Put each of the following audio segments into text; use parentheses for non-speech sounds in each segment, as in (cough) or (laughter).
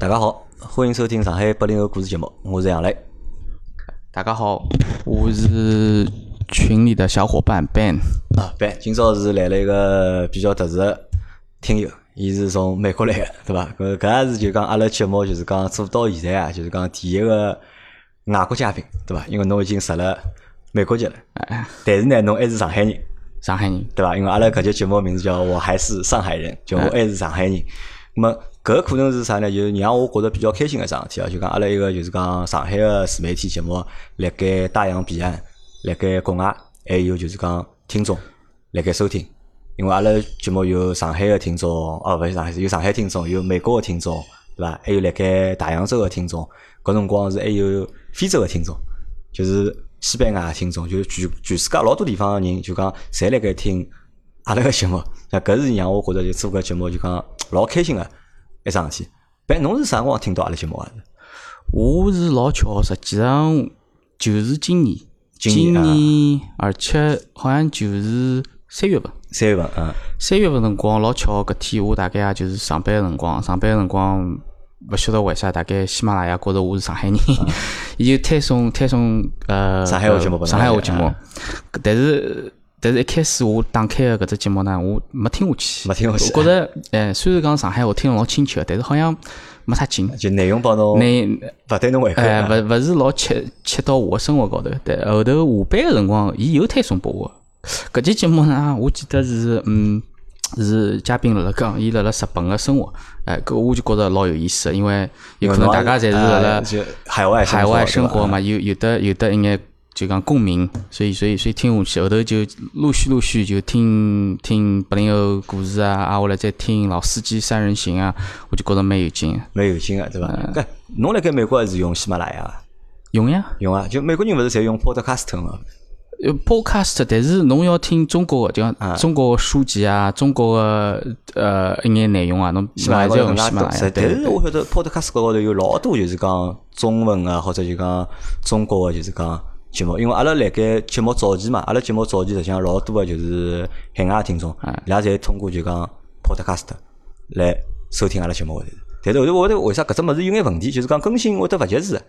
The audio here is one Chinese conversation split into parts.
大家好，欢迎收听上海八零后故事节目，我是杨磊。大家好，我是群里的小伙伴 Ben。啊，Ben，今朝是来了一个比较特殊的听友，伊是从美国来的，对伐？搿搿也是就讲阿拉节目就是讲做到现在啊，就是讲第一个外国嘉宾，对伐？因为侬已经入了美国籍了，但是呢，侬还是上海人，上海人，对伐？因为阿拉搿节节目名字叫我还是上海人，就我还是上海人。那么搿可能是啥呢？就是让我觉得比较开心个桩事体啊！就讲阿拉一个就是讲上海个自媒体节目，辣盖大洋彼岸，辣盖国外还有就是讲听众辣盖收听。因为阿拉节目有上海个听众，哦，勿是上海，有上海听众，有美国个听众，对伐？还有辣盖大洋洲个听众，搿辰光是还有非洲个听众，就是西班牙个听众，就是全全世界老多地方个人，就讲侪辣盖听阿拉个节目。那搿是让我觉得就做搿节目就讲老开心个一桩事体。但侬是啥辰光听到阿拉节目啊？我是老巧，实际上就是今年，今今年啊，而且好像就是三月份。三月份，嗯，三月份辰光老巧，搿天我大概也就是上班个辰光，上班个辰光勿晓得为啥，大概喜马拉雅觉着我是上海人，(laughs) 伊就推送推送呃上海话节目上海话节目但是。但是一开始我打开个搿只节目呢，我没听下去，没听下去我觉着，哎，虽然讲上海话听了老亲切，但是好像没啥劲。就内容帮侬那勿对侬胃口哎，啊。勿勿是老切切到我的生活高头。对，后头下班个辰光，伊又推送拨我。搿期节目呢，我记得是嗯，是嘉宾辣辣讲，伊辣辣日本个生活。哎，搿我就觉着老有意思，因为有可能大家侪是辣辣海外海外生生活嘛，有有的有的一眼就讲共鸣，所以所以所以听下去，后头就陆续陆续就听听八零后故事啊，啊，后来再听老司机三人行啊，我就觉着蛮有劲的。蛮有劲个，对伐？嗯搿侬辣盖美国是用喜马拉雅伐？用呀。用啊，就美国人勿是侪用 Podcast 嘛？呃，podcast，但是侬要听中国个，就中国个书籍啊，中国个呃一眼内容啊，侬喜马拉雅还是要用喜马拉雅。但是我晓得 Podcast 高头有老多就是讲中文啊，或者就讲中国个就是讲节目，因为阿拉辣盖节目早期嘛，阿拉节目早期实际上老多个就是海外听众，伊拉侪通过就讲 Podcast 来收听阿拉节目个。但是后头我觉得为啥搿只物事有眼问题，就是讲更新会得勿及时。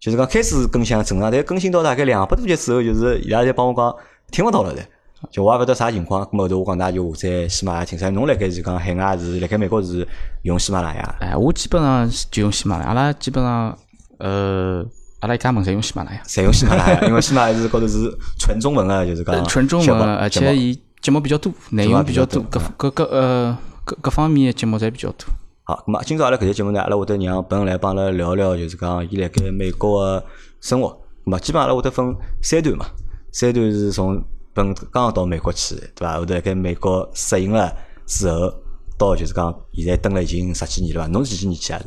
就是讲开始更新正常，但更新到大概两百多集之后，就是伊拉侪帮我讲听勿到了的。就我也勿晓得啥情况，咁后头我讲㑚就下载喜马拉雅听。所以侬辣盖是讲海外是辣盖美国是用喜马拉雅，哎，我基本上就用喜马拉雅，阿拉基本上呃，阿拉一家门侪用喜马拉雅，侪用喜马拉雅，因为喜马拉雅是高头是纯中文个，就是讲呃纯中文，而且伊节目比较多，内容比较多，各各各呃各各方面的节目侪比较多。好，咁么今朝阿拉搿节节目呢，阿拉会得让本来帮阿拉聊聊，就是讲伊辣盖美国个生活。咁啊基本上阿拉会得分三段嘛，三段是从本刚刚到美国去，对伐？后头辣盖美国适应了之后，到就是讲现在蹲了已经十几年了伐？侬是几几年去啊？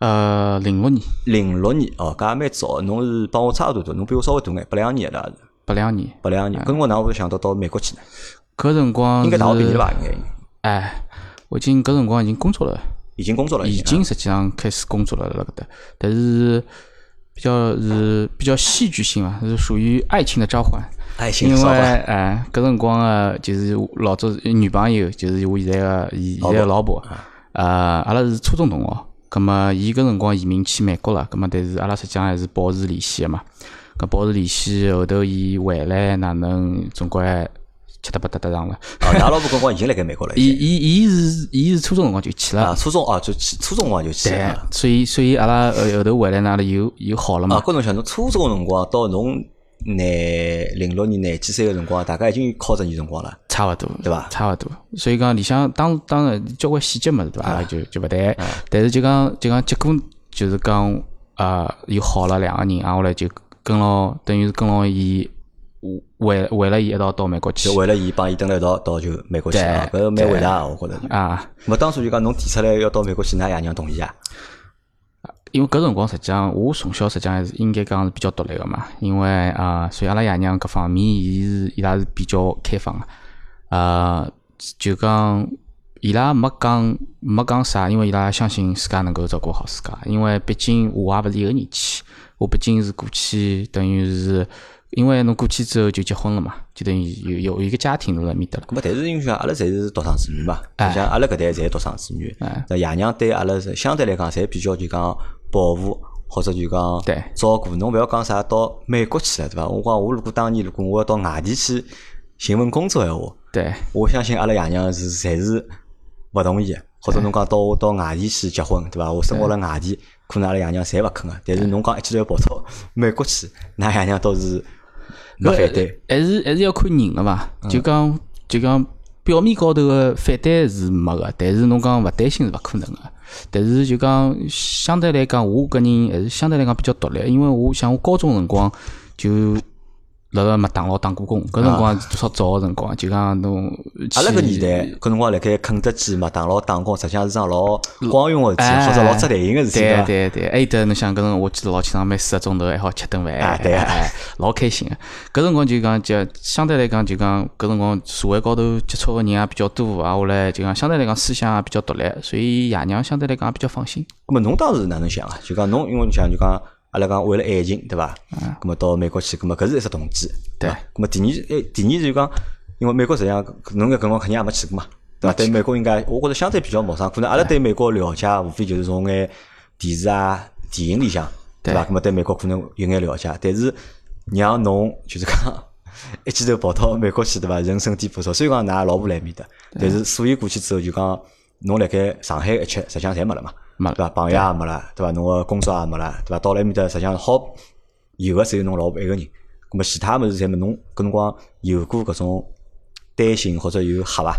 是呃，零六年零六年哦，搿也蛮早。侬是帮我差勿多大，侬比我稍微大眼，八两年的是八两年，八两年。搿辰光哪会想到到美国去呢？搿辰光应该大学毕业了伐？应该哎，我已经搿辰光已经工作了。已经工作了，已经经实际上开始工作了辣搿搭，但是比较是比较戏剧性啊，是属于爱情的召唤。爱情因为哎，搿辰光个就是老早女朋友，就是我现在个现现在个老婆，呃，阿拉是初中同学。葛么，伊搿辰光移民去美国了，葛么，但是阿拉实际上还是保持联系个嘛。搿保持联系，后头伊回来哪能，总归七搭八搭搭上了。哦，㑚老婆搿辰光已经辣盖美国了，(laughs) 伊伊伊是伊是初中辰光就去了啊，，初中啊，就去初中辰光就去对了。，所以所以阿拉后后头回来呢，阿拉又又好了啊，嘛。搿侬想，侬初中个辰光到侬廿零六年廿几岁个辰光，大概已经靠着年辰光了。差勿多，对伐差勿多。所以讲里向当当然交关细节物事对伐，就就勿谈。但是就讲就讲结果就是讲啊，又好了两个人，啊，后来就跟牢，等于是跟牢伊为为了伊一道到美国去就为了伊帮伊蹲了一道到就美国去啊，搿蛮伟大个，我觉着。啊。我当初就讲侬提出来要到美国去，㑚爷娘同意啊？因为搿辰光实际上，我从小实际上还是应该讲是比较独立个嘛。因为啊、所以阿拉爷娘各方面，伊是伊拉是比较开放个。呃，就讲伊拉没讲没讲啥，因为伊拉相信自家能够照顾好自家。因为毕竟我也勿是一个人去，我毕竟是过去等于是因为侬过去之后就结婚了嘛，就等于有有一个家庭辣埃面搭了。咁么，但是因为像阿拉侪是独生子女嘛，就像阿拉搿代侪独生子女，那爷娘对阿拉是相对来讲，侪比较就讲保护或者就讲对照顾。侬勿要讲啥到美国去了，对伐？我讲我如果当年如果我要到外地去寻份工作闲话，对，我相信阿拉爷娘是侪是勿同意的。或者侬讲到我到外地去结婚，对伐？我生活辣外地，可能阿拉爷娘侪勿肯个。但是侬讲一记头要跑到美国去，㑚爷娘倒是没反对。还是还是要看人个嘛，就讲就讲表面高头个反对是没个，但是侬讲勿担心是勿可能个。但是就讲相对来讲，我个人还是相对来讲比较独立，因为我想我高中辰光就。辣辣麦当劳打过工，搿辰光多少早个辰光，就讲侬。阿拉搿年代，搿辰光辣盖肯德基、麦当劳打工，实际上是桩老光荣个事体，或者老值台型个事体。对对对，还有得侬想搿辰光，我记得老清爽，每四个钟头还好吃顿饭，对，老开心个。搿辰光就讲，就相对来讲，就讲搿辰光社会高头接触个人也比较多，啊，后来就讲相对来讲思想也比较独立，所以爷娘相对来讲也比较放心。咾么侬当时哪能想啊？就讲侬，因为你想就讲。阿拉讲为了爱情，对伐？嗯。咁么到美国去，咁么搿是一只动机，对。咁么第二，诶，第二就讲，因为美国实际上，侬搿辰光肯定也没去过嘛，对伐？对美国应该，我觉着相对比较陌生。可能阿拉对美国了解，无非就是从眼电视啊、电影里向，对伐？咁么对美国可能有眼了解，但是让侬就是讲 (laughs) 一记头跑到美国去，对伐？人生地不熟，虽然讲㑚老婆来面的，但是所以过去之后就讲，侬辣盖上海一切实际上侪没了嘛。没对伐？朋友也没了，对伐？侬个工作也没了，对伐？到了埃面搭，实际上好有个只有侬老婆一个人。咁么其他物事侪么侬搿辰光有过搿种担心或者有吓伐？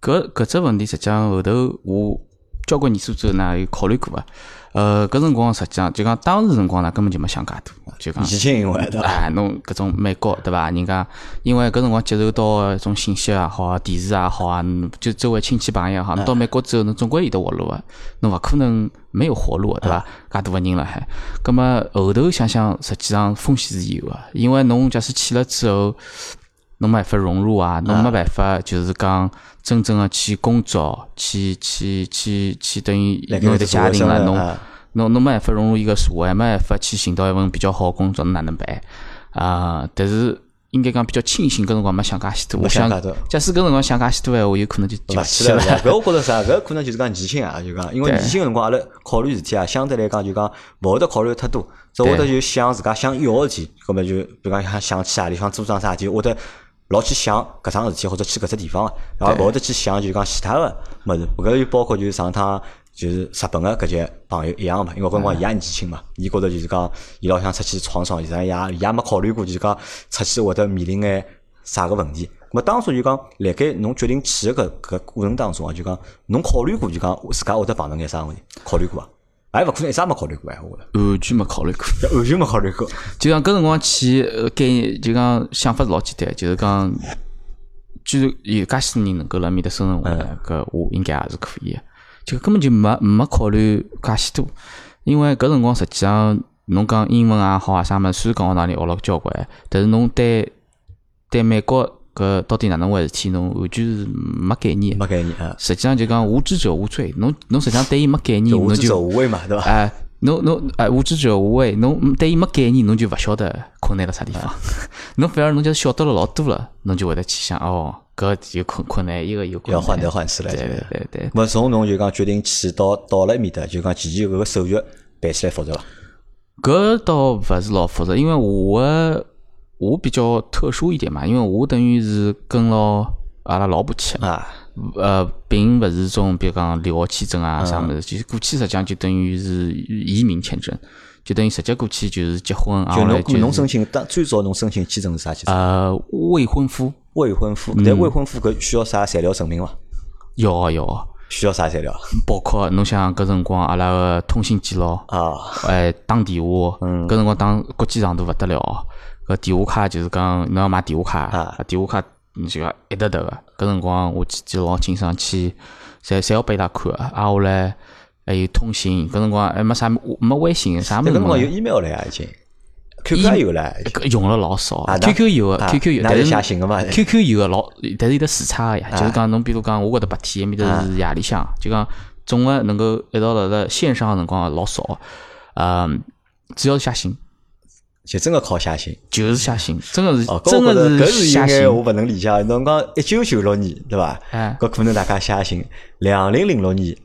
搿搿只问题实际上后头我交关年数之后呢有考虑过啊。呃，搿辰光实际上就讲当时辰光呢根本就没想介多，就讲年轻因为对伐？哎，侬搿种美国对伐？人家因为搿辰光接受到种信息也好，电视也好啊，就周围亲戚朋友也好，侬到美国之后侬总归有得活路个，侬勿可能没有活路个对伐？介多个人了还，葛末后头想想，实际上风险是有个，因为侬假使去了之后，侬没办法融入啊，侬没办法就是讲真正个去工作，去去去去等于侬的家庭了，侬。侬侬没办法融入一个社会，没办法去寻到一份比较好工作，侬哪能办啊？但是应该讲比较庆幸，搿辰光没想介许多。我想，假使搿辰光想介许多闲话，有可能就就去了。搿我觉着啥？搿可能就是讲年轻啊，就讲，因为年轻个辰光，阿拉考虑事体啊，相对来讲就讲勿会得考虑太多，只会得就想自家想要个事体，搿么就比如讲想想去何里方做桩啥事体，会得老去想搿桩事体或者去搿只地方个，然后勿会得去想就讲其他个物事。搿就包括就是上趟。就是日本个搿些朋友一样嘛，因为搿辰光伊也年轻嘛，伊觉着就是讲，伊老想出去闯闯，实际上也也没考虑过，就是讲出去会得面临眼啥个问题。咾当初就讲，辣盖侬决定去个搿搿过程当中啊，就讲侬考虑过就讲自家会得碰到眼啥问题？考虑过啊？还勿可能一啥没考虑过哎，我觉着完全没考虑过，完全没考虑过。就讲搿辰光去，概念就讲想法是老简单，就是讲，居然有介许多人能够辣面搭生存下来，搿我应该也是可以。就根本就没没考虑介许多，因为搿辰光实际上侬讲英文也好啊啥物，虽然讲学堂里学了交关，但是侬对对美国搿到底哪能回事体，侬完全是没概念。没概念啊！实际上就讲无知者无罪，侬侬实际上对伊没概念，侬就无畏嘛，对伐？哎，侬侬哎无知者无畏，侬对伊没概念，侬就勿晓得困难辣啥地方。(laughs) 侬反而侬就晓得了老多了，侬就会得去想哦。搿有困困难，一个有要患得患失了，对对对对。么从侬就讲决定去到到了埃面搭，就讲前期搿个手续办起来复杂伐？搿倒勿是老复杂，因为我我比较特殊一点嘛，因为我等于是跟牢阿拉老婆去。啊，呃，并勿是种比如讲留学签证啊啥物事，就是过去实际上就等于是移民签证。就等于直接过去就是结婚，就侬侬申请当最早侬申请签证是啥？签证？呃，未婚夫，未婚夫，但未婚夫搿需要啥材料？证明伐？要要，需要啥材料？包括侬想搿辰光阿拉个通信记录啊，哎，打电话，搿辰光打国际长途勿得了，搿电话卡就是讲侬要买电话卡，电话卡你就要一沓沓个，搿辰光我记记老清爽去，侪侪要拨伊拉看，啊后来。还有通信，搿辰光还没啥没微信，啥物事？搿辰光有 email 了呀，已经，QQ 有了，用了老少。QQ 有个，QQ 有，但是写信个嘛。QQ 有个老，但是有得时差个呀。就是讲侬比如讲，我搿搭白天，埃面搭是夜里向，就讲总个能够一道辣辣线上个辰光老少。嗯，只要是写信，就真个靠写信，就是写信，真个是哦，真个搿是写信。应该我勿能理解。侬讲一九九六年对伐？哎，搿可能大家写信，两零零六年，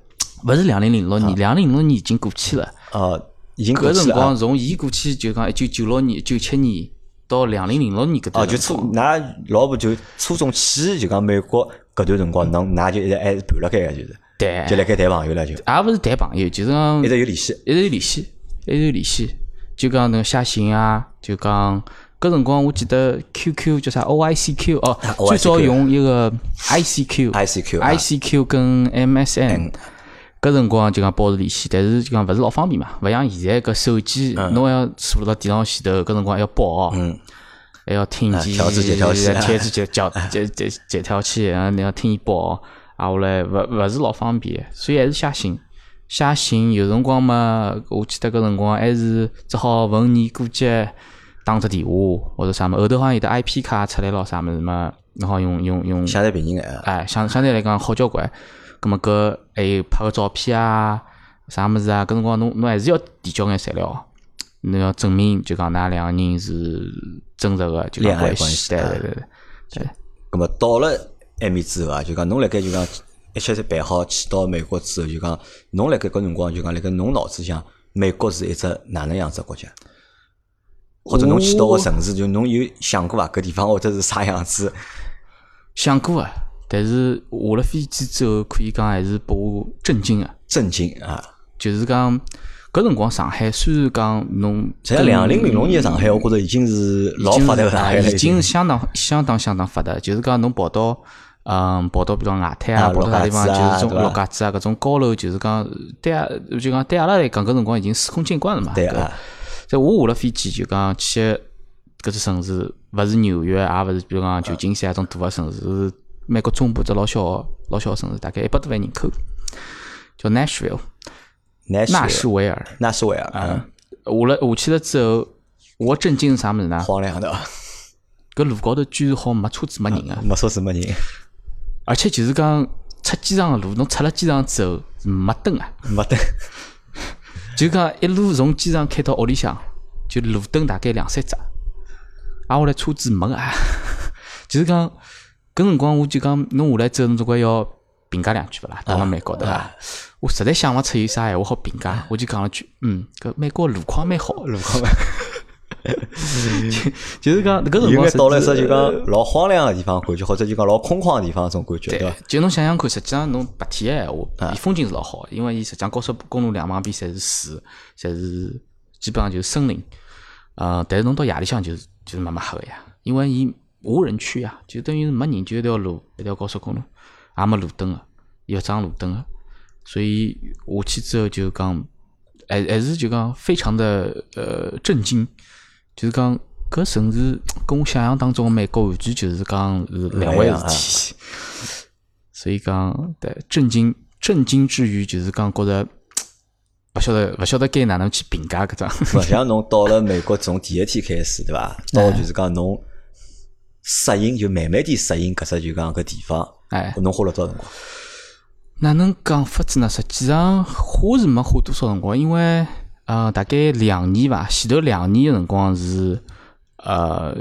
勿是两零零六年，两零零六年已经过去了。哦，已经过搿辰去了啊。光从伊过去就讲一九九六年、九七年到两零零六年搿段哦，段就初，㑚老婆就初中去就讲美国搿段辰光，侬㑚就一直还是盘辣盖个，就是对，就辣盖谈朋友了，就也勿是谈朋友，就是讲一直有联系。一直有联系，一直有联系，就讲那个写信啊，就讲搿辰光我记得 QQ 叫啥 OICQ 哦最早用一个 ICQ。ICQ 跟 MSN，搿辰光就讲保持联系，但是就讲勿是老方便嘛，勿像现在搿手机，侬还要坐辣电脑前头，搿辰光还要报哦，嗯，还要听见调制解调器啊。(laughs) 调制解调 (laughs) 解解解调器，然后你要听伊报哦，啊后来勿勿是老方便，所以还是写信。写信有辰光嘛，我记得搿辰光还是只好逢年过节打只电话或者啥么，后头好像有的 IP 卡出来咯啥物事嘛，侬好用用用相对便宜眼啊。哎，相相对来讲好交关。葛么搿还有拍个照片啊，啥么子啊？搿辰光侬侬还是要提交眼材料，侬要证明就讲㑚两个人是真实个就讲恋爱关系，对对对对。咁么到了埃面之后啊，就讲侬辣盖就讲一切侪办好去到美国之后，就讲侬辣盖搿辰光就讲辣盖侬脑子里向，美国是一只哪能样子个国家？或者侬去到个城市，就侬有想过伐？搿地方或者是啥样子？想过啊，但是下了飞机之后，可以讲还是拨我震惊啊！震惊啊！就是讲搿辰光上海虽然讲侬在，两零零六年的上海，我觉着已经是老发达了，已经是相当相当相当发达。就是讲侬跑到嗯跑到比如讲外滩啊，啊跑到啥地方，就是种对吧陆家嘴啊搿种高楼，就是讲对啊，就讲对阿拉来讲搿辰光已经司空见惯了嘛。对啊，在我下了飞机就讲去搿只城市，勿是纽约，也勿是比如讲旧金山搿种大个城市，是美国中部只老小个老小个城市，大概一百多万人口，叫 Nashville 纳纳什维尔。纳什维尔，嗯，下了下去了之后，我震惊是啥物事呢？荒凉的，搿路高头居然好没车子没人啊！没车子没人，而且就是讲出机场个路，侬出了机场之后是没灯啊，没灯，就讲一路从机场开到屋里向，就路灯大概两三只，啊，后来车子没个啊，(laughs) 就是讲搿辰光我就讲侬下来之后，侬总归要评价两句勿啦？到了美国对伐？我实在想勿出有啥闲话好评价，我就讲了句，嗯，搿美国路况蛮好，路况蛮。(laughs) (laughs) 就是讲搿辰光到了一只就讲老荒凉个地方感觉，或者就讲老空旷个地方种感觉，对对伐？，就侬想想看，实际上侬白天个闲话，伊风景是老好的，因为伊实际上高速公路两旁边侪是树，侪是基本上就是森林。呃，但是侬到夜里向就是就是慢慢黑个呀，因为伊无人区啊，就等于是没人，就一条路，一条高速公路，也没路灯个，要装路灯个，所以下去之后就讲，还还是就讲非常的呃震惊，就是讲搿城市跟我想象当中的美国完全就是讲是两回事体。(laughs) 所以讲，对震惊震惊之余，就是讲觉着勿 (tsk) 晓得勿晓得该哪能去评价搿桩。勿像侬到了美国从第一天开始，对伐？(laughs) 到就是讲侬适应，就慢慢地适应搿只就讲搿地方，哎，侬花了多少辰光？哪能讲法子呢？实际上花是没花多少辰光，因为呃大概两年伐，前头两年个辰光是呃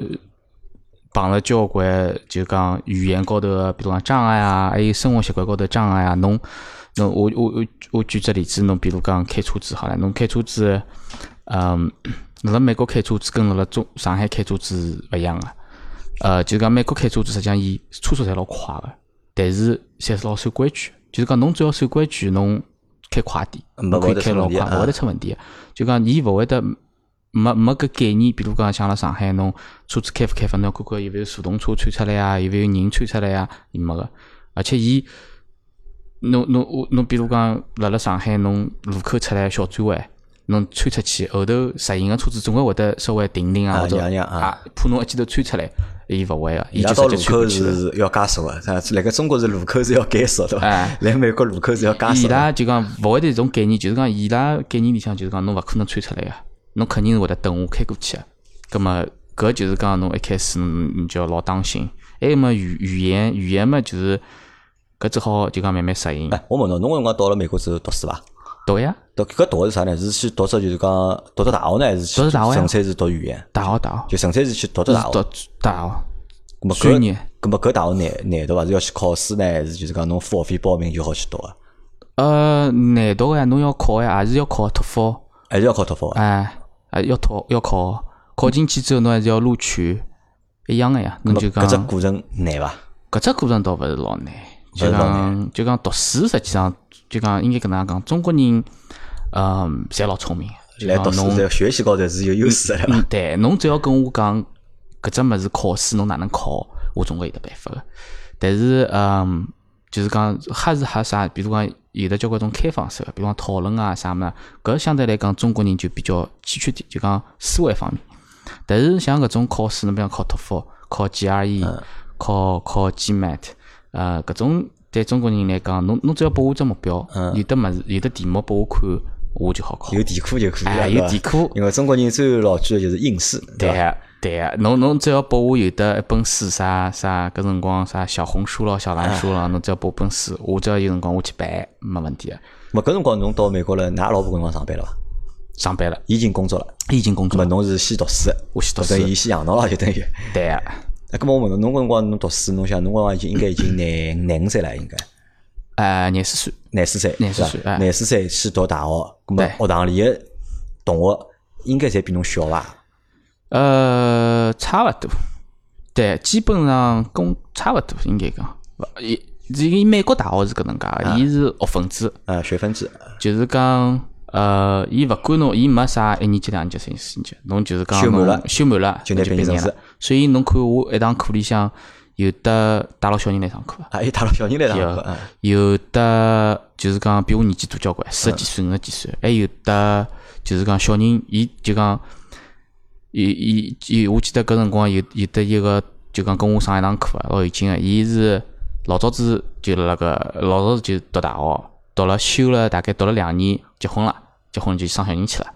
碰了交关就讲语言高头，比如讲障碍啊，还有生活习惯高头障碍啊。侬侬我我我我举只例子，侬比如讲开车子好了，侬开车子，嗯，辣辣美国开车子跟辣辣中上海开车子勿一样个。呃，就是讲美国开车子，实际上伊车速侪老快个，但是侪是老守规矩。就是讲侬只要守规矩，侬开快点，没侬可以开老快，勿会得出问题的。就讲伊勿会得没没搿概念，比如讲像辣上海，侬车子开勿开勿，侬要看看有勿有自动车窜出来啊，有勿有人窜出来啊，伊没个。而且伊，侬侬我侬比如讲辣辣上海，侬路口出来小转弯。侬穿出去，后头实行个车子总归会得稍微停停啊，啊或者啊啊，怕侬一记头穿出来，伊勿会个，伊伊拉到就直接窜路口。是要加速 (laughs) 个？辣盖中国是路口是要减速，对伐哎？(laughs) 来美国路口是要加伊速伊。拉就讲勿会得这种概念，就是讲伊拉概念里向就是讲侬勿可能穿出来个，侬肯定是会得等我开过去个。葛么搿就是讲侬一开始侬你就要老当心。还有么语语言语言嘛，就是搿只好就讲慢慢适应。哎，我问侬，侬搿辰光到了美国之后读书伐？读呀，读搿读是啥呢？是去读只就是讲读只大学呢，还是去读大学纯粹是读语言？大学大学就纯粹是去读只大读学。大学，咁么搿专业咁么搿大学难难度伐？是要去考试呢，还是就是讲侬付学费报名就好去读啊？呃，难读个呀，侬要考呀，还是要考托福，还是要考托福啊？哎，还要考要考，考进去之后侬还是要录取，一样个呀。侬就讲搿只过程难伐？搿只过程倒勿是老难，就讲就讲读书，实际上就讲应该搿能样讲，中国人嗯侪老聪明，就来读书讲侬在学习高头是有优势的，对伐？嗯，对，侬只要跟我讲搿只物事考试侬哪能考，我总归有得办法个。但是，嗯，就是讲吓是吓啥，比如讲有的交关种开放式个，比如讲讨论啊啥物事，搿相对来讲中国人就比较欠缺点，就讲思维方面。但是像搿种考试，侬比方考托福、考 GRE、考考 GMAT，呃，搿种对中国人来讲，侬侬只要拨我只目标，有的物事有的题目拨我看，我就好考。有题库就可以了，哎，有题库，因为中国人最老句的就是应试，对个，对个，侬侬只要拨我有得一本书，啥啥搿辰光啥小红书咯、小蓝书咯，侬只要拨我本书，我只要有辰光我去办，没问题个。咾搿辰光侬到美国了，㑚老婆搿辰光上班了伐？上班了，已经工作了，已经工作了，侬是先读书的，我先读书等于伊先养侬了，就等于。对个，哎，搿么我问侬，侬搿辰光侬读书，侬想侬搿辰光已经应该已经廿廿五岁了，应该呃，廿四岁，廿四岁，廿四岁哎。廿四岁去读大学，咾么学堂里个同学应该侪比侬小伐？呃，差勿多，对，基本上跟差勿多，应该讲，勿伊这个美国大学是搿能介个，伊是学分制，呃，学分制，就是讲，呃，伊勿管侬，伊没啥一年级、两年级、三年级，侬就是讲修满了。修满了就毕业了。所以侬看我一堂课里向有的带牢小人来上课，啊，还有带了小人来上课，有的就是讲比我年纪大交关，四十几岁、五十几岁，还有的就是讲小人，伊就讲，伊伊伊，我记得搿辰光有有的一个就讲跟我上一堂课啊，老有劲个，伊是老早子就辣个老早子就读大学，读了修了大概读了两年，结婚了，结婚就生小人去了。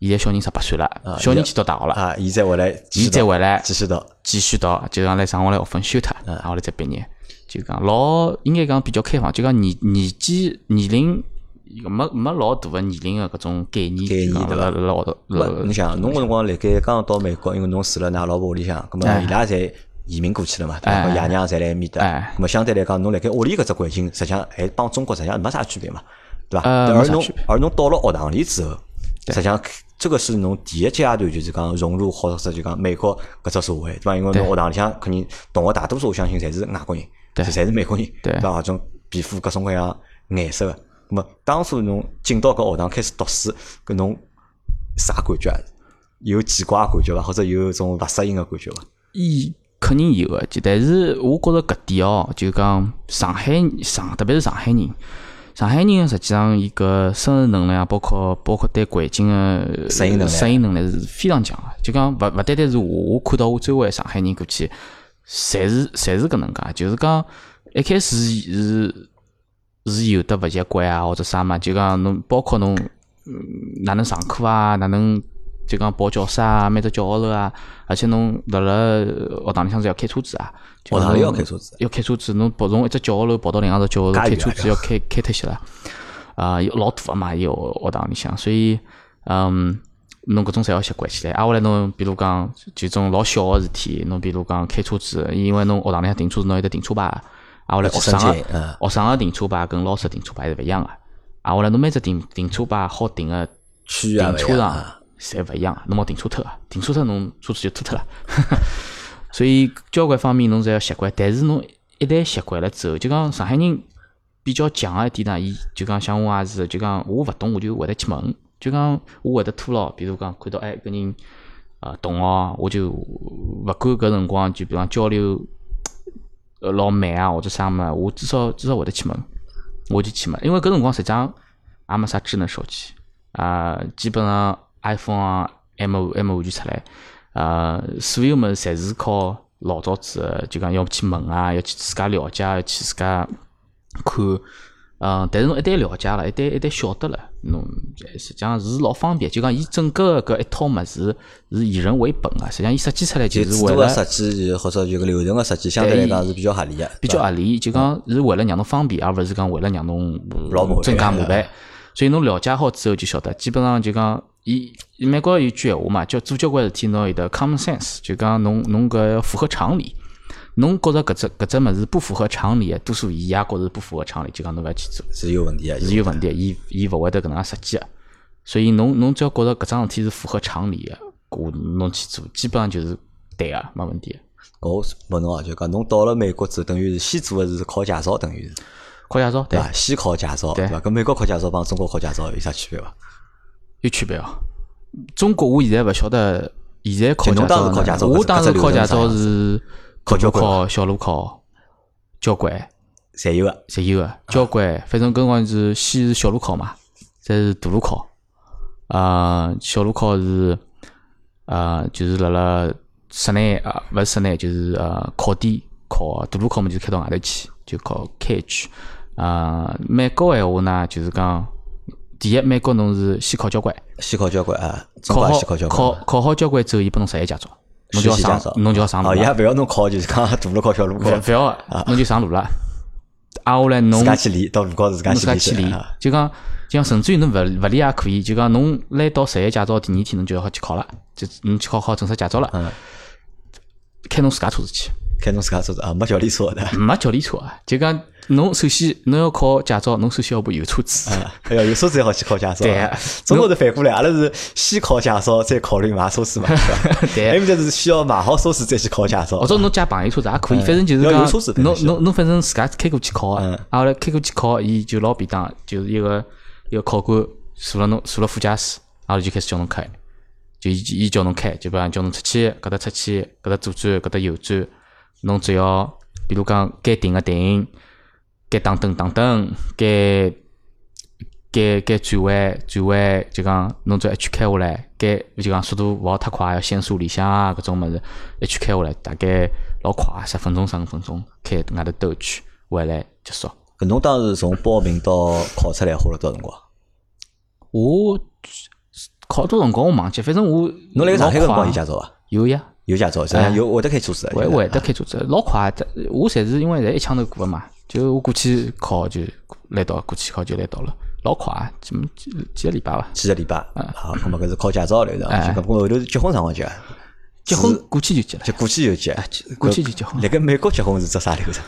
现在小人十八岁了，小人去读大学了，啊，伊再回来继续读，伊再回来继续读，继续读，就讲来上下来学分修脱，然后来再毕业，就讲老应该讲比较开放，就讲年年纪年龄没没老大个年龄个搿种概念，概念对伐辣辣学堂勿，辣侬想，侬搿辰光辣盖刚刚到美国，因为侬住了㑚老婆屋里向，葛末哎伊拉侪移民过去了嘛，对伐？爷娘侪辣埃面搭，哎。葛末相对来讲，侬辣盖屋里搿只环境，实际上还帮中国实际上没啥区别嘛，对伐？呃而侬而侬到了学堂里之后，实际上这个是侬第一阶段，就是讲融入或者是就讲美国搿只社会，对伐？因为侬学堂里向肯定同学大多数我相信侪是外国人，对侪是美国人，对伐？搿种皮肤各种各样颜色个。那么当初侬进到搿学堂开始读书，搿侬啥感觉啊？有奇怪个感觉伐？或者有种勿适应个感觉伐？伊肯定有个，就但是我觉着搿点哦，就讲上海上，特别是上海人，上海人实际上伊个生存能力啊，包括包括对环境的适应能力。适应能力是非常强的。就讲勿勿单单是我，我看到我周围上海人过去，侪是侪是搿能介，就是讲一开始是是有的勿习惯啊，或者啥嘛，就讲侬包括侬嗯哪能上课啊，哪能就讲跑教室啊，每只教学楼啊，而且侬辣辣学堂里向是要开车子啊，学堂里要开车子？要开车子，侬跑从一只教学楼跑到另外一只教学楼，开车子要开开脱些了，啊，有老大个嘛，伊个学堂里向，所以嗯。侬搿种侪要习惯起来，挨下来侬比如讲就种老小个事体，侬比如讲开车子，因为侬学堂里向停车子侬有得停车牌，挨下来学生个学生个停车牌跟老师停车牌是勿一样个，挨下来侬每只停停车牌好停个停车场啊。侪勿一样啊，侬冇停车脱啊，停车脱侬车子就脱脱了。(laughs) 所以交关方面侬侪要习惯，但是侬一旦习惯了之后，就讲上海人比较强个一点呢，伊就讲像我也是，就讲我勿懂我就会得去问，就讲我会得拖牢，比如讲看到哎搿人呃同学，我就勿管搿辰光就比方交流呃老慢啊或者啥么，我至少至少会得去问，我就去问，因为搿辰光实际上也没啥智能手机啊、基本上 iPhone 啊 M 五 M 五就出来，呃，所有物事侪是靠老早子的就讲要去问啊，要去自家了解，要去自家看。嗯，但是侬一旦了解了，一旦一旦晓得了，侬实际上是老方便。就讲伊整个搿一套物事是以人为本个，实际上伊设计出来就是为了设计或者就个流程个设计，相对来讲是比较合理个，比较合理，就讲是为了让侬方便，而勿是讲为了让侬增加麻烦。所以侬了解好之后就晓得，基本上就讲，伊美国有句闲话嘛，叫做交关事体侬有得 common sense，就讲侬侬搿符合常理。侬觉着搿只搿只物事不符合常理，多数伊也觉着不符合常理，就讲侬勿要去做，是有问题啊，是有问题，伊伊勿会得搿能介设计个。所以侬侬只要觉着搿桩事体是符合常理个，我侬去做，基本上就是对个，没问题。我问侬啊，就讲侬到了美国之后，等于是先做个是考驾照，等于是考驾照对伐？先考驾照对伐？跟美国考驾照帮中国考驾照有啥区别伐？有区别哦。中国我现在勿晓得，现在考驾照，我当时考驾照是。考交考、小路考、交关，侪有个，侪有个。交关，反正搿辰光是先是小路考嘛，再是大路考。啊，小路考是啊，就是辣辣室内啊，勿是室内，就是呃考点考。大路考嘛，就是开到外头去，就考开区。啊，美国闲话呢，就是讲，第一，美国侬是先考交关，先考交关啊，考好考考好交关之后，伊拨侬实习驾照。侬就要上，侬就要上路。哦，也勿要侬考，就是讲大路考、小路考。勿要，侬就上路了。挨下来侬自家去练，到路高自家去练。就讲，就讲，甚至于侬勿勿练也可以。就讲，侬来到实习驾照第二天，侬就要好去考了，就侬去考好正式驾照了。嗯。开侬自家车子去。开侬自家车子啊，没教练车的。(laughs) 没教练车啊，就讲。侬首先侬要考驾照，侬首先要部有车子。(laughs) 哎呀，有车子才好去考驾照。对，中国是反过来，阿拉是先考驾照，再考虑买车子嘛。(laughs) 对，埃面搭是需要买好车子再去考驾照。或者侬借朋友车子也可以，反正就是讲，侬侬侬反正自家开过去考，啊，后来开过去考，伊就老便当，就是一个一个考官坐了侬坐了副驾驶，阿拉就开始叫侬开，就伊伊叫侬开，就比方叫侬出去，搿搭出去，搿搭左转，搿搭右转，侬只要比如讲该停个停。该打灯打灯，该该该转弯转弯，就讲侬只要一圈开下来，该就讲速度勿好太快，要限速里向啊，搿种物事一圈开下来，大概老快，十分钟十五分钟开外头兜一圈，回来结束。搿侬当时从报名到考出来花了多少辰光？我考多辰光我忘记，反正我侬来上海辰光有驾照伐？有呀，有驾照，有会得开车子，会会得开车子，老快。我侪是因为侪一枪头过个嘛。就我过去考就来到，过去考就来到了，老快，几几几个礼拜伐？几个礼拜。好，那么搿是考驾照来着。就搿后头是结婚辰光结？结婚过去就结了。就过去就结。过去就结婚。辣盖美国结婚是只啥流程？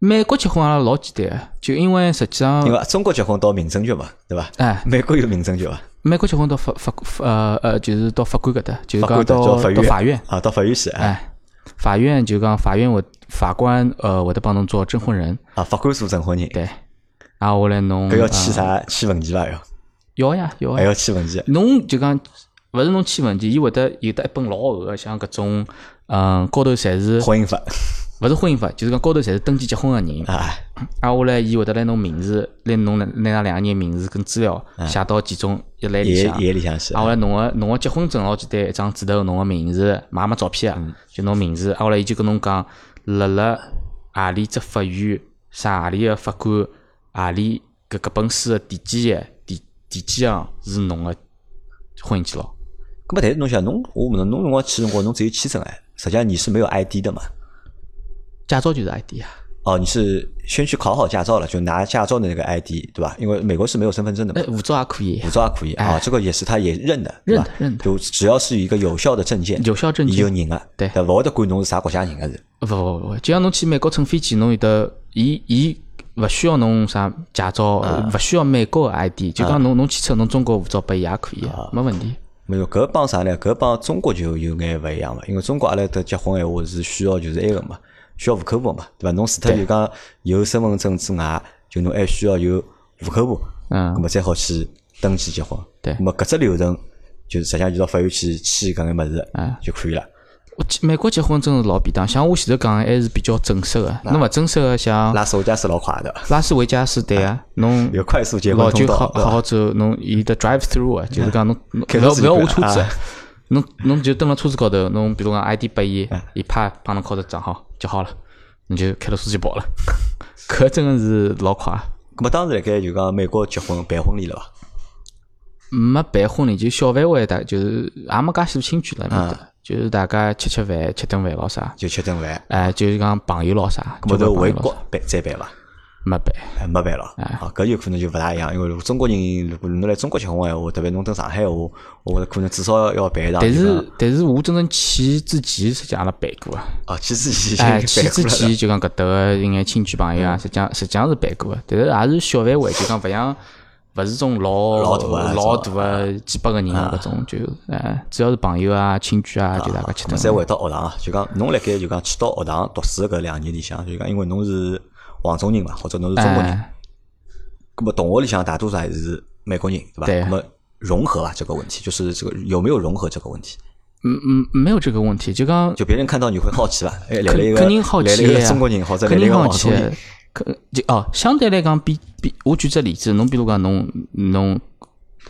美国结婚阿拉，老简单，就因为实际上，因为中国结婚到民政局嘛，对伐？哎，美国有民政局伐？美国结婚到法法呃呃，就是到法官搿搭，就是讲到到法院啊，到法院去。哎，法院就讲法院会。法官呃，会得帮侬做证婚人啊，法官做证婚人，对，然后我来侬搿要签啥签文件伐？要要呀，要还要签文件。侬就讲勿是侬签文件，伊会得有得一本老厚个，像搿种嗯，高头侪是婚姻法。勿是婚姻法，就是讲高头侪是登记结婚个人。啊，挨下来伊会得拿侬名字，拿侬拿拿两个人名字跟资料写到其中一栏里向。页里向是。挨下来侬个侬个结婚证老简单，一张纸头，侬个名字，买没照片啊，就侬名字。挨下来伊就跟侬讲。辣辣何里只法院，啥何里个法官，何里搿搿本书个第几页、第第几行是侬个婚姻记录？搿么但是侬想，侬我问侬，侬辰光去辰光侬只有签证哎，实际上你是没有 ID 的嘛？驾照就是 ID 啊。哦，你是先去考好驾照了，就拿驾照的那个 ID，对吧？因为美国是没有身份证的嘛。护照也可以，护照也可以啊，这个也是他也认的，认的，认的。就只要是一个有效的证件，有效证件，有认个，对，勿会得管侬是啥国家人个是。勿勿勿，就像侬去美国乘飞机，侬有得，伊伊勿需要侬啥驾照，勿需要美国个 ID，就讲侬侬汽车侬中国护照拨伊也可以，没问题。没有，搿帮啥呢？搿帮中国就有眼勿一样了，因为中国阿拉搭结婚闲话是需要就是埃个嘛。需要户口簿嘛，对伐？侬除脱就讲有身份证之外，就侬还需要有户口簿，嗯，咁么才好去登记结婚。对，咁么搿只流程就是实际上就到法院去签搿眼物事，嗯，就可以了。我美国结婚真是老便当，像我前头讲还是比较正式个，侬勿正式个像拉斯维加斯老快的，拉斯维加斯对啊，(laughs) 侬有快速结婚通道，好好好走，侬有的 drive through 啊，就是讲侬 (laughs) 勿要勿要下车子，侬侬就蹲辣车子高头，侬比如讲 ID 拨伊，伊啪帮侬敲头账号就好了。你就开着书记跑了，(laughs) 搿真个是老快。咾么当时辣盖就讲美国结婚办婚礼了伐？没办婚礼，就小范围的，就是也没介许多亲戚了，面就是大家吃吃饭、吃顿饭咯啥。就吃顿饭。哎，就是讲朋友咯啥。咾么都回国办再办伐？没办，哎，没办了。啊，搿有可能就勿大一样，因为如果中国人如果侬来中国结婚闲话，特别侬蹲上海闲话，我觉得可能至少要办一趟。但是但是我真正去之前，实际阿拉办过啊。哦，去之前哎，(laughs) 去之前就讲搿搭个一眼亲戚朋友啊，实际上实际上是办过个，但是也是小范围，就讲勿像勿是种老老大老大个几百个人搿种，就哎，主要是朋友啊、亲戚啊，就大家去。再回到学堂啊，就讲侬辣盖就讲去到学堂读书搿两年里向，就讲因为侬是。黄种人嘛，或者侬是中国人，那么同学里向大多数还是美国人，对吧？对。那么融合啊，这个问题就是这个有没有融合这个问题？嗯嗯，没有这个问题。就刚就别人看到你会好奇吧？哎，来了一个，肯定好奇个。中国人或者来了一个黄种人，可就哦，相对来讲，比比我举只例子，侬比如讲侬侬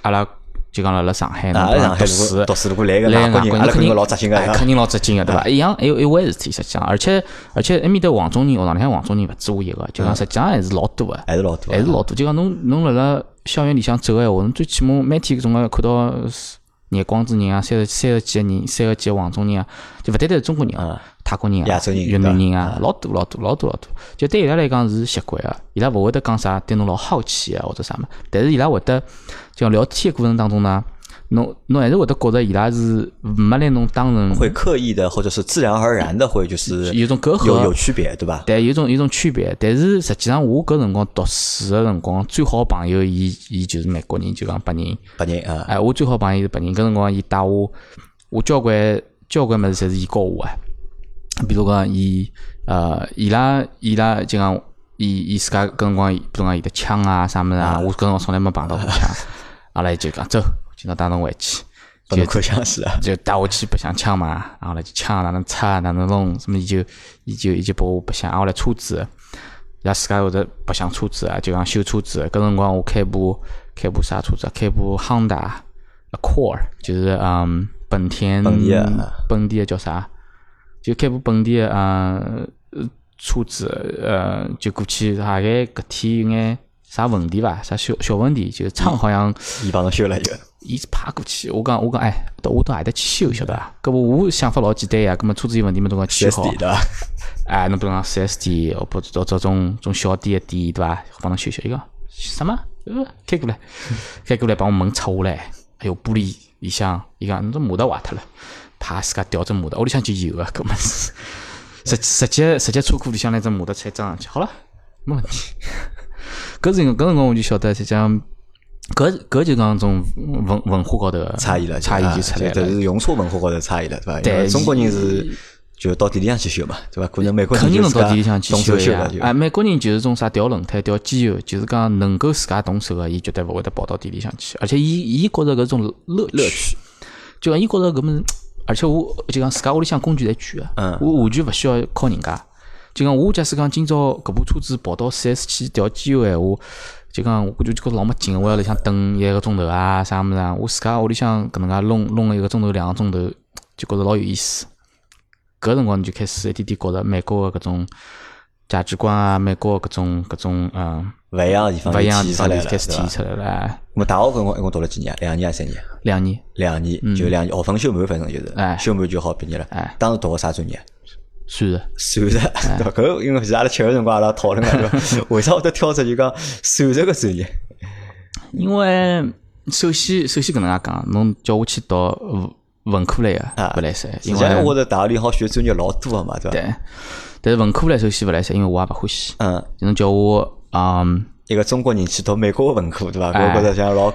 阿拉。就讲辣辣上海，侬读书，读书如果来个外国人，肯定老扎心个，肯定老扎心个，对伐？一样还有一回事体，实际上，而且而且埃面搭黄种人学堂里向黄种人勿止我一个，就讲实际上还是老多个，还是老多，还是老多。就讲侬侬辣辣校园里向走个闲话，侬最起码每天总归看到眼光子人啊，三十三十几个人，三十几个黄种人啊，就勿单单是中国人啊，泰国人啊，越南人啊，老多老多老多老多。就对伊拉来讲是习惯啊，伊拉勿会得讲啥对侬老好奇啊或者啥么，但是伊拉会得就讲聊天的过程当中呢。侬侬还是会得觉着伊拉是没拿侬当成会刻意的，或者是自然而然的，会就是有种隔阂，有有区别，对吧？对，有种有种区别。但是实际上，我搿辰光读书个辰光，最好朋友，伊伊就是美国人，就讲白人，白人啊。哎，我最好朋友是白人，搿辰光伊带我，我交关交关物事侪是伊教我啊。比如讲，伊呃，伊拉伊拉就讲，伊伊自家搿辰光，比如讲伊的枪啊啥物事啊，我搿辰光从来没碰到过枪，(laughs) 阿拉就讲走。今朝带侬回去，就可想是啊，(laughs) 就带我去白相枪嘛，然后来就枪哪能拆，哪能弄，什么伊就伊就伊就拨我白相，然后来车子，拉自家会得白相车子啊，就讲修车子。搿辰光我开部开部啥车子？开部 Honda Accord，就是嗯本田本地本地叫啥？就开部本地嗯车子，呃，就过去大概搿天有眼啥问题伐？啥小小问题？就窗好像伊帮侬修了就。伊是爬过去，我讲我讲，哎，到我到何搭去修，晓得伐？搿么我想法老简单呀，搿么车子有问题么，总归修好。(laughs) 哎，侬比如讲四 S 店，或者到这种种小店的店，对伐？帮侬修修。伊讲什么？呃，开过来，(laughs) 开过来，帮我门拆下来。哎哟，玻璃里向，伊讲侬这摩托坏脱了，怕自家调只摩托，屋里向就有个，搿么是直直接直接车库里向那只摩托车装上去，好了，没问题。(laughs) 搿是搿辰光我就晓得，实际上。搿搿就讲种文文化高头差异了，差异就出来了，就是用车文化高头差异了，对伐？对，中国人是就到店里向去修嘛，对伐？可能美国人肯定能到店里向去修呀。啊，美国人就是种啥调轮胎、调机油，就是讲能够自家动手个，伊绝对勿会得跑到店里向去。而且伊伊觉着搿种乐乐趣，就讲伊觉着搿么，而且我就讲自家屋里向工具侪全个，嗯，我完全勿需要靠人家。就讲我假使讲今朝搿部车子跑到四 S 去调机油闲话。就讲我感觉就觉着老没劲，我要里向等一个钟头啊，啥物事啊？我自家屋里向搿能介弄弄了一个钟头、两个钟头，就觉着老有意思。搿辰光你就开始一点点觉着美国个搿种价值观啊，美国搿种搿种嗯勿一样个地方，勿一样地方就开始体现出来了。我大学搿辰光一共读了几年？两年还是三年？两年，两年就两年，学分修满，反正就是修满就好毕业了。当时读个啥专业？算术，算术，(laughs) 对伐？搿因为是阿拉吃个辰光阿拉讨论个，(laughs) 为啥会得挑出就讲算术个专业？因为首先首先搿能介讲，侬叫我去读文文科类个，勿来三。因为我在大学里好学专业老多个嘛，对伐？对。但是文科类首先勿来三，因为我也勿欢喜。嗯。侬叫我嗯。一个中国人去读美国文科，对伐？我觉着像老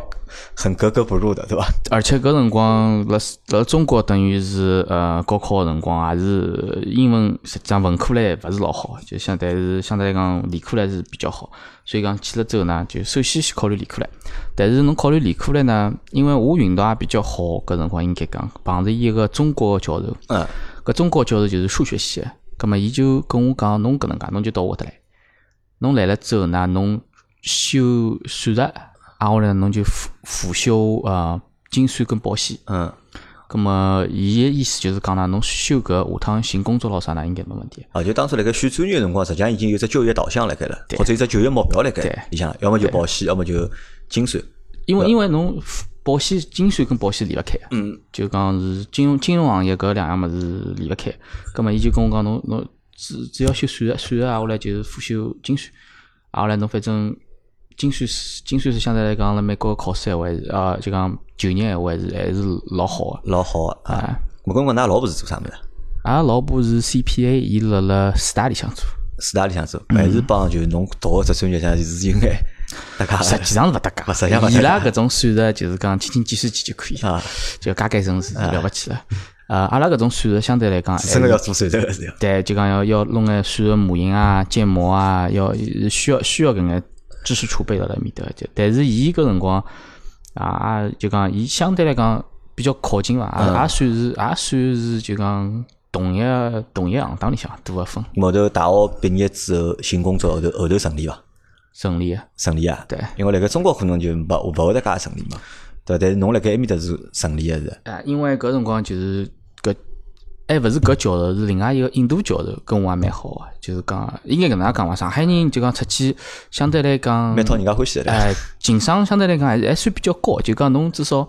很格格不入的，对伐？而且搿辰光辣辣中国等于是呃高考个辰光，也是英文实际上文科类勿是老好，就相对是相对来讲理科类是比较好。所以讲去了之后呢，就首先先考虑理科类。但是侬考虑理科类呢，因为我运道也比较好，搿辰光应该讲碰着一个中国教授，嗯，搿中国教授就是数学系个，葛末伊就跟我讲，侬搿能介，侬就到我搭来，侬来了之后呢，侬。修算术，挨下来侬就辅辅修呃精算跟保险。嗯，咁么伊个意思就是讲呢，侬修搿下趟寻工作咾啥呢，应该没问题。啊，就当初辣盖选专业个辰光，实际上已经有只就业导向辣盖了，或者有只就业目标辣盖。你想，要么就保险，要么就精算。因为因为侬保险、精算跟保险离勿开。嗯。就讲是金融金融行业搿两样物事离勿开。咁么伊就跟我讲，侬侬只只要修算术，算术挨下来就是辅修精算。啊后来侬反正精算师，精算师相对来讲辣美国考试闲话还是啊，就讲就业闲话还是还是老好个。老好个啊。啊，我跟我㑚老婆是做啥物事？阿拉老婆是 CPA，伊辣辣四大里向做，四大里向做，还是帮就是侬读个只专业像是有眼大家实际上是勿搭勿实际上勿搭界伊拉搿种算术就是讲轻轻计算机就可以，啊，就加减乘除了勿起了。呃，阿拉搿种算术相对来讲，真个要做算术个是要。对，就讲要要弄眼算术模型啊、建模啊，要需要需要搿眼知识储备辣辣面搭。就但是伊搿辰光啊，就讲伊相对来讲比较靠近伐，也也算是也算是就讲同一同一行当里向多个分后头大学毕业之后寻工作后头后头顺利伐？顺利啊。顺利啊。对因为辣盖中国可能就勿勿会得介顺利嘛。对，但是侬辣盖埃面搭是顺利个是。啊，因为搿辰光就是搿，还勿是搿教授，是另外一个印度教授跟我也蛮好个，就是讲应该搿能介讲伐？上海人就讲出去相对来讲，蛮讨人家欢喜个对伐？哎，情商相对来讲还是还算比较高，就讲侬至少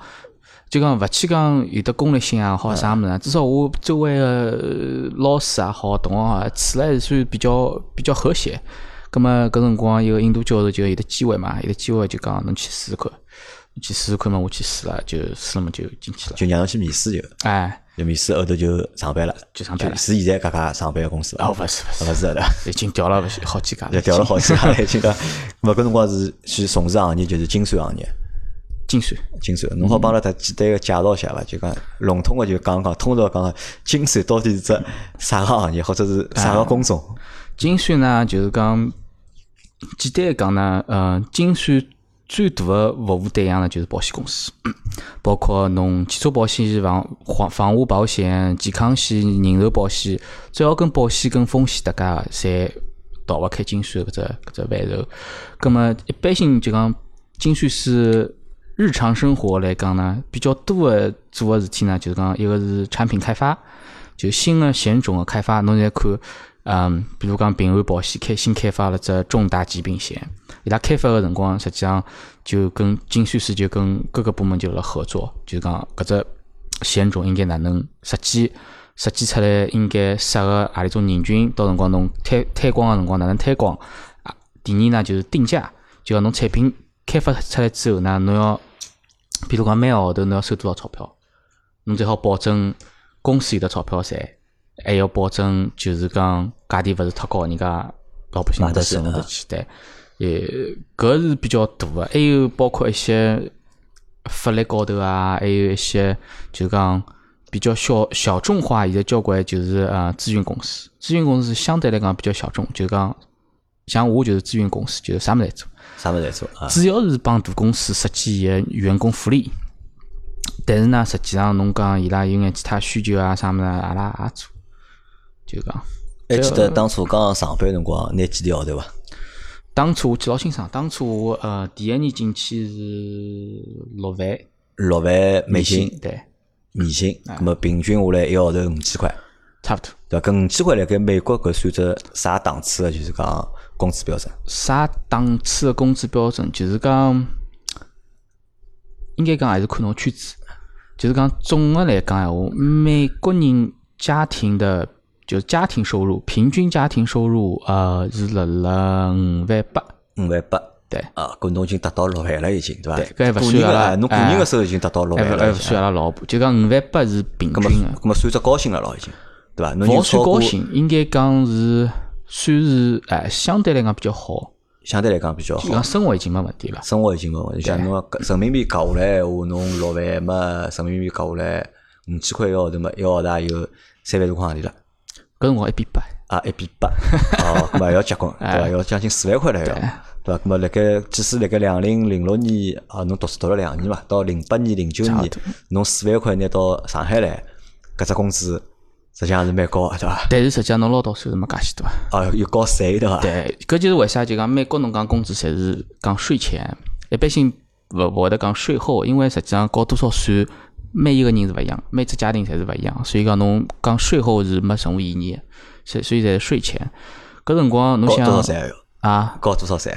就讲勿去讲有的功利性也好啥物事啊，至少我周围个老师也好，同学也好，处了还是算比较比较和谐。葛么搿辰光一个印度教授就有得机会嘛，有得机会就讲侬去试试看，去试试看嘛，我去试了，就试了嘛就进去了。就让侬去面试就，哎，就面试后头就上班了，就上班了是现在搿家上班个公司伐？哦，勿是勿是，勿是的，已经调了好几家了，就调了好几家了，(laughs) 已经讲。咾搿辰光是去从事行业就是精算行业，精算。精算。侬好帮阿拉搭简单个介绍一下伐？就讲笼统个就讲讲，通俗讲讲精算到底是只啥个行业，或者是啥个工种？精算呢，就是讲简单来讲呢，呃，精算最大的服务对象呢就是保险公司，包括侬汽车保险、房房房屋保险、健康险、人寿保险，只要跟保险跟风险搭界，侪逃勿开精算搿只搿只范畴。葛么一般性就讲精算师日常生活来讲呢，比较多的做个事体呢，就是讲一个是产品开发，就新的险种个开发，侬现在看。嗯，比如讲平安保险开新开发了只重大疾病险，伊拉开发个辰光，实际上就跟精算师就跟各个部门就辣合作，就是讲搿只险种应该哪能设计，设计出来应该适合何里种人群，到辰光侬推推广个辰光哪能推广？第二呢就是定价，就讲侬产品开发出来之后呢，侬要比如讲每个号头侬要收多少钞票，侬最好保证公司有得钞票赚。还要保证，就是讲价钿勿是太高，人家老百姓买得起承受得起。对，也搿是比较大个，还有包括一些法律高头啊，还有一些就是讲比较小小众化，现在交关就是呃咨询公司，咨询公司相对来讲比较小众，就是讲像我就是咨询公司，就是啥物事侪做，啥物事在做啊？主要是帮大公司设计伊个员工福利。但是呢，实际上侬讲伊拉有眼其他需求啊，啥物事阿拉也做，就讲。还记得当初刚刚上班辰光拿几钿号头伐？当初我记老清爽，当初我呃第一年进去是六万六万美金对，年薪，那么平均下来一个号头五千块，差不多。对伐？搿五千块辣盖美国搿算只啥档次的？就是讲工资标准？啥档次的工资标准？就是讲，应该讲还是看侬圈子。就是讲总的来讲闲话，美国人家庭的，就是家庭收入，平均家庭收入呃是辣辣五万八。五万八。对，啊，搿侬已经达到六万了，已经对伐？对搿还勿个算阿拉侬个人哎个收入已经达到六万了，还勿算阿拉老婆，就讲五万八是平均的。咁么算只高薪了咯，已经对伐？侬算高薪，应该讲是算是哎相对来讲比较好，相对来讲比较好就讲。生活已经没问题了。生活已经没问题，像侬搿人民币夹下来闲话，侬六万嘛，人民币夹下来五千块一个号头嘛，一个号头也有三万多块行钿了，搿辰光一比八，啊，一比八，哦，咁么还要结棍，对哎伐？要将近四万块了要，对伐？咁么辣盖，即使辣盖两零零六年啊，侬读书读了两年嘛，到零八年、零九年侬四万块拿到上海来，搿只工资实际上是蛮高个，对伐？但是实际上侬捞到手是没介许多。啊，又交税，对伐？对，搿就是为啥就讲美国侬讲工资侪是讲税前，一般性勿勿会得讲税后，因为实际上交多少税，每一个人是勿一样，每只家庭侪是勿一样，所以讲侬讲税后是没任何意义的，所以所以侪是税前。搿辰光侬想税？啊，交多少税？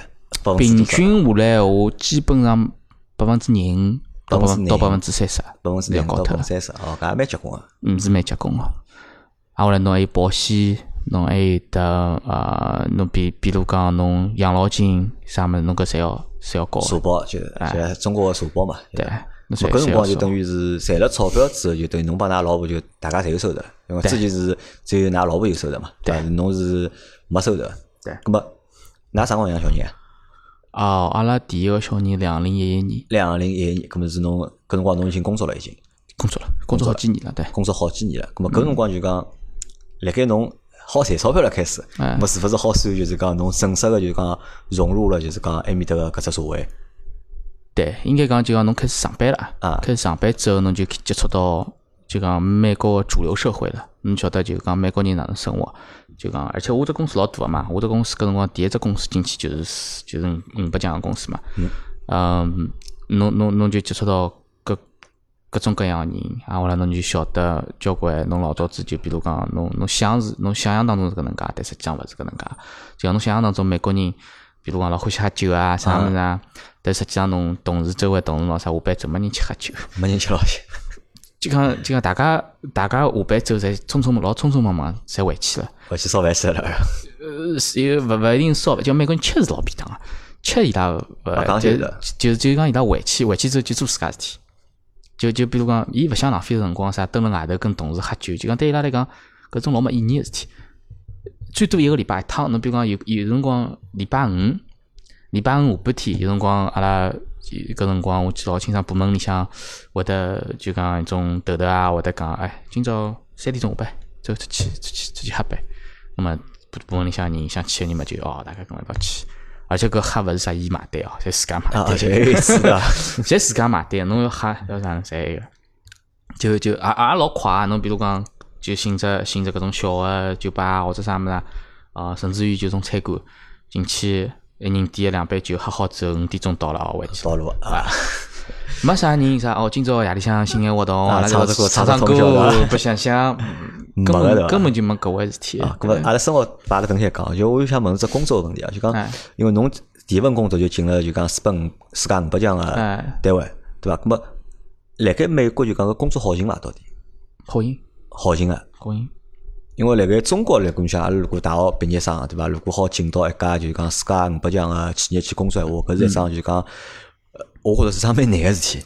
平？均下来闲话，基本上百分之廿五到百分到百分之三十，百分之两到要高脱了百分之三十，哦，搿也蛮结棍个。嗯，是蛮结棍个。啊，后来侬还有保险、侬还有得呃，侬比比如讲侬养老金啥物事，侬搿侪要侪要交社。保就是就中国个社保嘛。对，搿辰光就等于是赚了钞票之后，就等于侬帮㑚老婆就大家侪有收入了，因为之前是只有㑚老婆有收入嘛，对伐？侬是没收入。对葛末㑚啥辰光养小人啊？哦，阿拉第一个小人两零一一年两零一一年，葛末是侬搿辰光侬已经工作了，已经工作了，工作好几年了，对。工作好几年了。葛末搿辰光就讲，辣盖侬好赚钞票了开始，哎葛末是勿是好算就是讲侬正式个就是讲融入了就是讲埃面搭个搿只社会？对，应该讲就讲侬开始上班了啊开始上班之后，侬就接触到就讲美国的主流社会了。侬晓得就讲美国人哪能生活，就讲，而且我只公司老大个嘛，我只公司搿辰光第一只公司进去就是就是五百强个公司嘛。嗯，侬侬侬就接触到各各种各样个人，啊，后来侬就晓得交关侬老早子就比如讲侬侬想是侬想象当中是搿能介，但实际上勿是搿能介。就像侬想象当中美国人，比如讲老欢喜喝酒啊啥物事啊，但实际上侬同事周围同事咾啥下班之后没人去喝酒，没人吃老些。(laughs) 就讲就讲大家大家下班之后侪匆匆忙老匆匆忙忙侪回去了。回去烧饭吃了。呃，是有勿勿一定烧饭，就每个人吃是老便当个，吃伊拉勿就讲就就讲伊拉回去回去之后就做自家事体，就就比如讲，伊勿想浪费辰光啥，蹲辣外头跟同事喝酒，就讲对伊拉来讲，搿种老没意义个事体。最多一个礼拜一趟，侬比如讲有有辰光礼拜五，礼拜五下半天有辰光阿拉搿辰光我记老清爽，部门里向会得就讲一种头头啊，会得讲，哎，今朝三点钟下班，走出去出去出去喝杯。那么部部门里向人想去个人嘛就哦，大家跟我一道去。而且搿喝勿是啥伊买单哦，侪自家买，单。就有一次的。侪自家买单，侬要喝要啥侪有。就就也也老快啊！侬比如讲，就寻只寻只搿种小个酒吧或者啥物事啊，啊，甚至于就种餐馆进去，一人点两杯酒，喝好之后五点钟到了，哦，回去。道路啊，(laughs) 没啥人啥哦，今朝夜里向新年活动，啊阿拉唱唱唱歌的，白相相，根本根本就没搿回事体。啊，咁么阿拉生活摆辣等歇讲，就我想问只工作问题啊，就讲哎，因为侬第一份工作就进了就讲四百五世界五百强个哎单位，对伐？咁么辣盖美国就讲个工作好寻伐？到底好寻，好寻啊？好赢。因为辣盖中国来讲，你像阿拉如果大学毕业生对伐？如果好进到一家就是讲世界五百强个企业去工作闲话，搿是一桩就是讲，呃我觉着是桩蛮难个事体，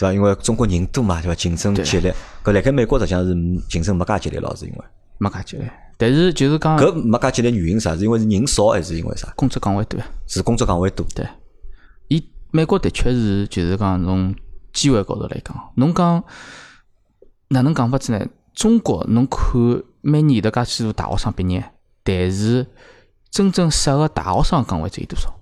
对伐？因为中国人多嘛，对伐？竞争激烈，搿辣盖美国实际上是竞争没介激烈咯，是因为没介激烈，但是就是讲搿没介激烈原因是啥？是因为是人少还是因为啥？工作岗位多呀。是工作岗位多。对，伊美国的确是就是讲从机会高头来讲，侬讲哪能讲法子呢？中国侬看每年有得介许多大学生毕业，但是真正适合大学生的岗位只有多少？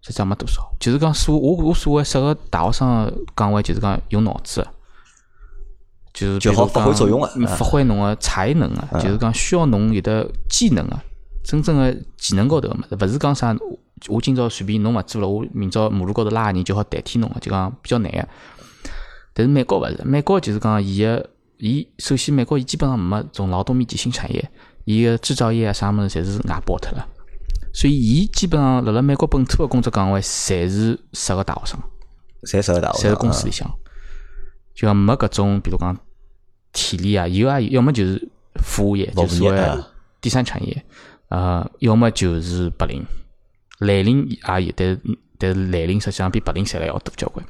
实际上没多少。就是讲所我我所谓适合大学生的岗位，就是讲用脑子。就是就好发挥作用的嗯发挥侬个才能啊，就是讲需要侬有的技能啊，真正的技能高头个物事，勿是讲啥我我今朝随便侬勿做了，我明朝马路高头拉个人就好代替侬个，就讲比较难个。但是美国勿是，美国就是讲伊个伊首先美国伊基本上没种劳动密集型产业，伊个制造业啊啥物事侪是外包脱了，所以伊基本上辣辣美国本土个工作岗位侪是适合大学生。侪适合大学生侪公司里向，就讲没搿种，比如讲体力啊，有啊，要么就是服务业，就是所谓业啊第三产业，呃，要么就是白领，蓝领也有，但是但是蓝领实际上比白领赚了要多交关，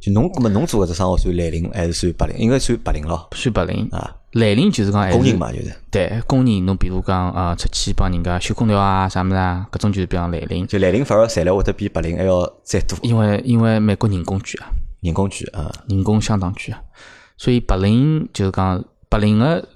就侬搿么侬做搿只生活算蓝领还是算白领？应该算白领咯算白领。啊，蓝领就是讲工人嘛就是，对工人，侬比如讲啊，出去帮人家修空调啊啥物事啊，搿种就是比方蓝领，就蓝领反而赚了会得比白领还要再多，因为因为美国人工贵啊。人工贵啊。人工相当贵啊，所以白领就是讲白领个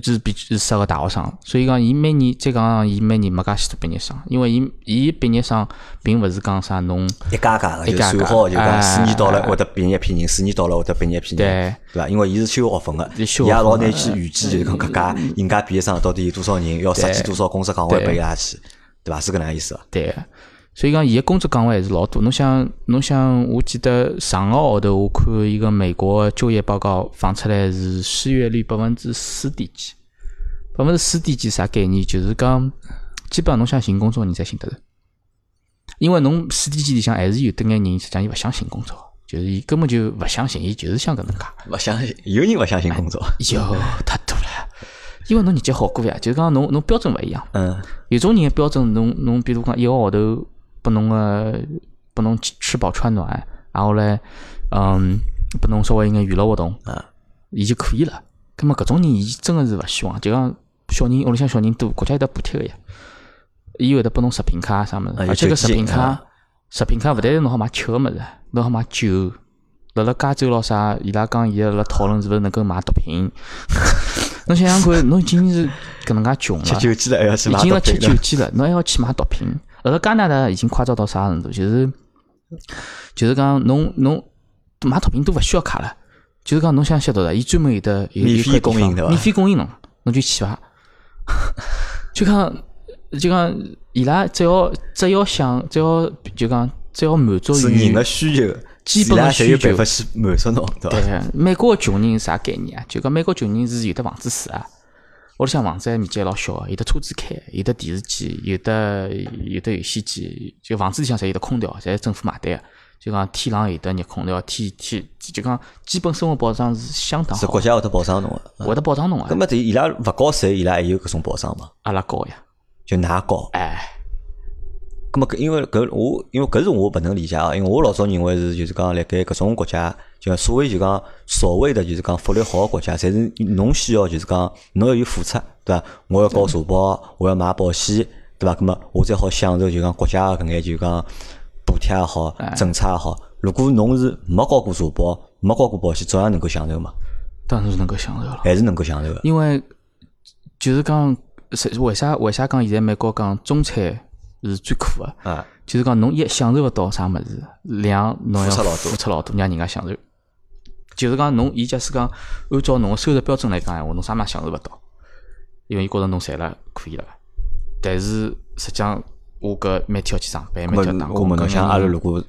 就是比是适合大学生，所以讲伊每年再讲伊每年没介许多毕业生，因为伊伊毕业生并勿是讲啥侬一家家个就算好，就讲四年到了哎会得毕业一批人，四年到了会得毕业一批人，对对伐？因为伊是修学分个，伊也老难去预计，就是讲搿家人家毕业生到底有多少人，要设计多少公司岗位对拨伊拉去，对伐？是搿能样意思伐？对个，所以讲伊个工作岗位还是老多。侬想侬想，我记得上个号头我看一个美国就业报告放出来是失业率百分之四点几，百分之四点几啥概念？就是讲基本上侬想寻工作人侪寻得着。因为侬四点几里向还是有得眼人，实际上伊勿想寻工作，就是伊根本就勿相信，伊就是想搿能介。勿相信，有人勿相信工作，哟，太多了。因为侬日脚好过呀，就是讲侬侬标准勿一样。嗯，有种人标准，侬侬比如讲一个号头拨侬个拨侬吃饱穿暖，然后嘞，嗯，拨侬稍微一眼娱乐活动，啊，伊就可以了。葛么搿种人，伊真个是勿希望，就讲小人屋里向小人多，国家有得补贴个呀。伊会得拨侬食品卡啥物事，而且搿食品卡，食品卡勿但是侬好买吃个物事，侬好买酒。辣辣加州咯啥，伊拉讲现在辣讨论是勿是能够买毒品。(laughs) 侬想想看，侬已经是搿能介穷了，(laughs) 吃酒鸡了还要去买已经要吃酒鸡了，侬还要去买毒品。辣辣加拿大已经夸张到啥程度？就是就是讲侬侬买毒品都勿需要卡了，就是讲侬想吸毒的，伊专门有的有免费供应对伐免费供应侬，侬就去伐。(laughs) 就讲就讲伊拉只要只要想只要就讲只要满足是于人的需求，基本的伊拉才有需求办法去满足侬，对伐？对，美国个穷人是啥概念啊？就讲美国穷人是有的房子住啊，屋里向房子还面积还老小个，有的车子开，有的电视机，有的有的游戏机，就房子里向侪有的空调，侪是政府买单个。就讲天冷有得热空调，天天就讲基本生活保障是相当好是国，家会得保障侬个。会得保障侬个咁。么，对伊拉勿交税，伊拉还有搿种保障嘛？阿拉交呀，就㑚交。哎，咁么搿因为搿我因为搿是我勿能理解啊，因为我老早认为是就是讲辣盖搿种国家，就讲所谓就讲所谓的就是讲福利好个国家，侪是侬需要就是讲侬要有付出，对伐？我要交社保，我要买保险，对伐？咁么我才好享受就讲国家个搿眼就讲补贴也好，政策也好。如果侬是没交过社保，没交过保险，照样能够享受嘛？当然是能够享受了。还是能够享受个？因为就是讲，为啥为啥讲现在美国讲中产是最苦个？啊，就是讲侬一享受勿到啥物事，两侬要付出老多付出老多，让人家享受。就是讲侬，伊假使讲按照侬个收入标准来讲闲话，侬啥物事享受勿到，因为伊觉着侬赚了可以了。但是实际上，我搿每天要去上班，每天要打我工。搿问侬想，阿拉如果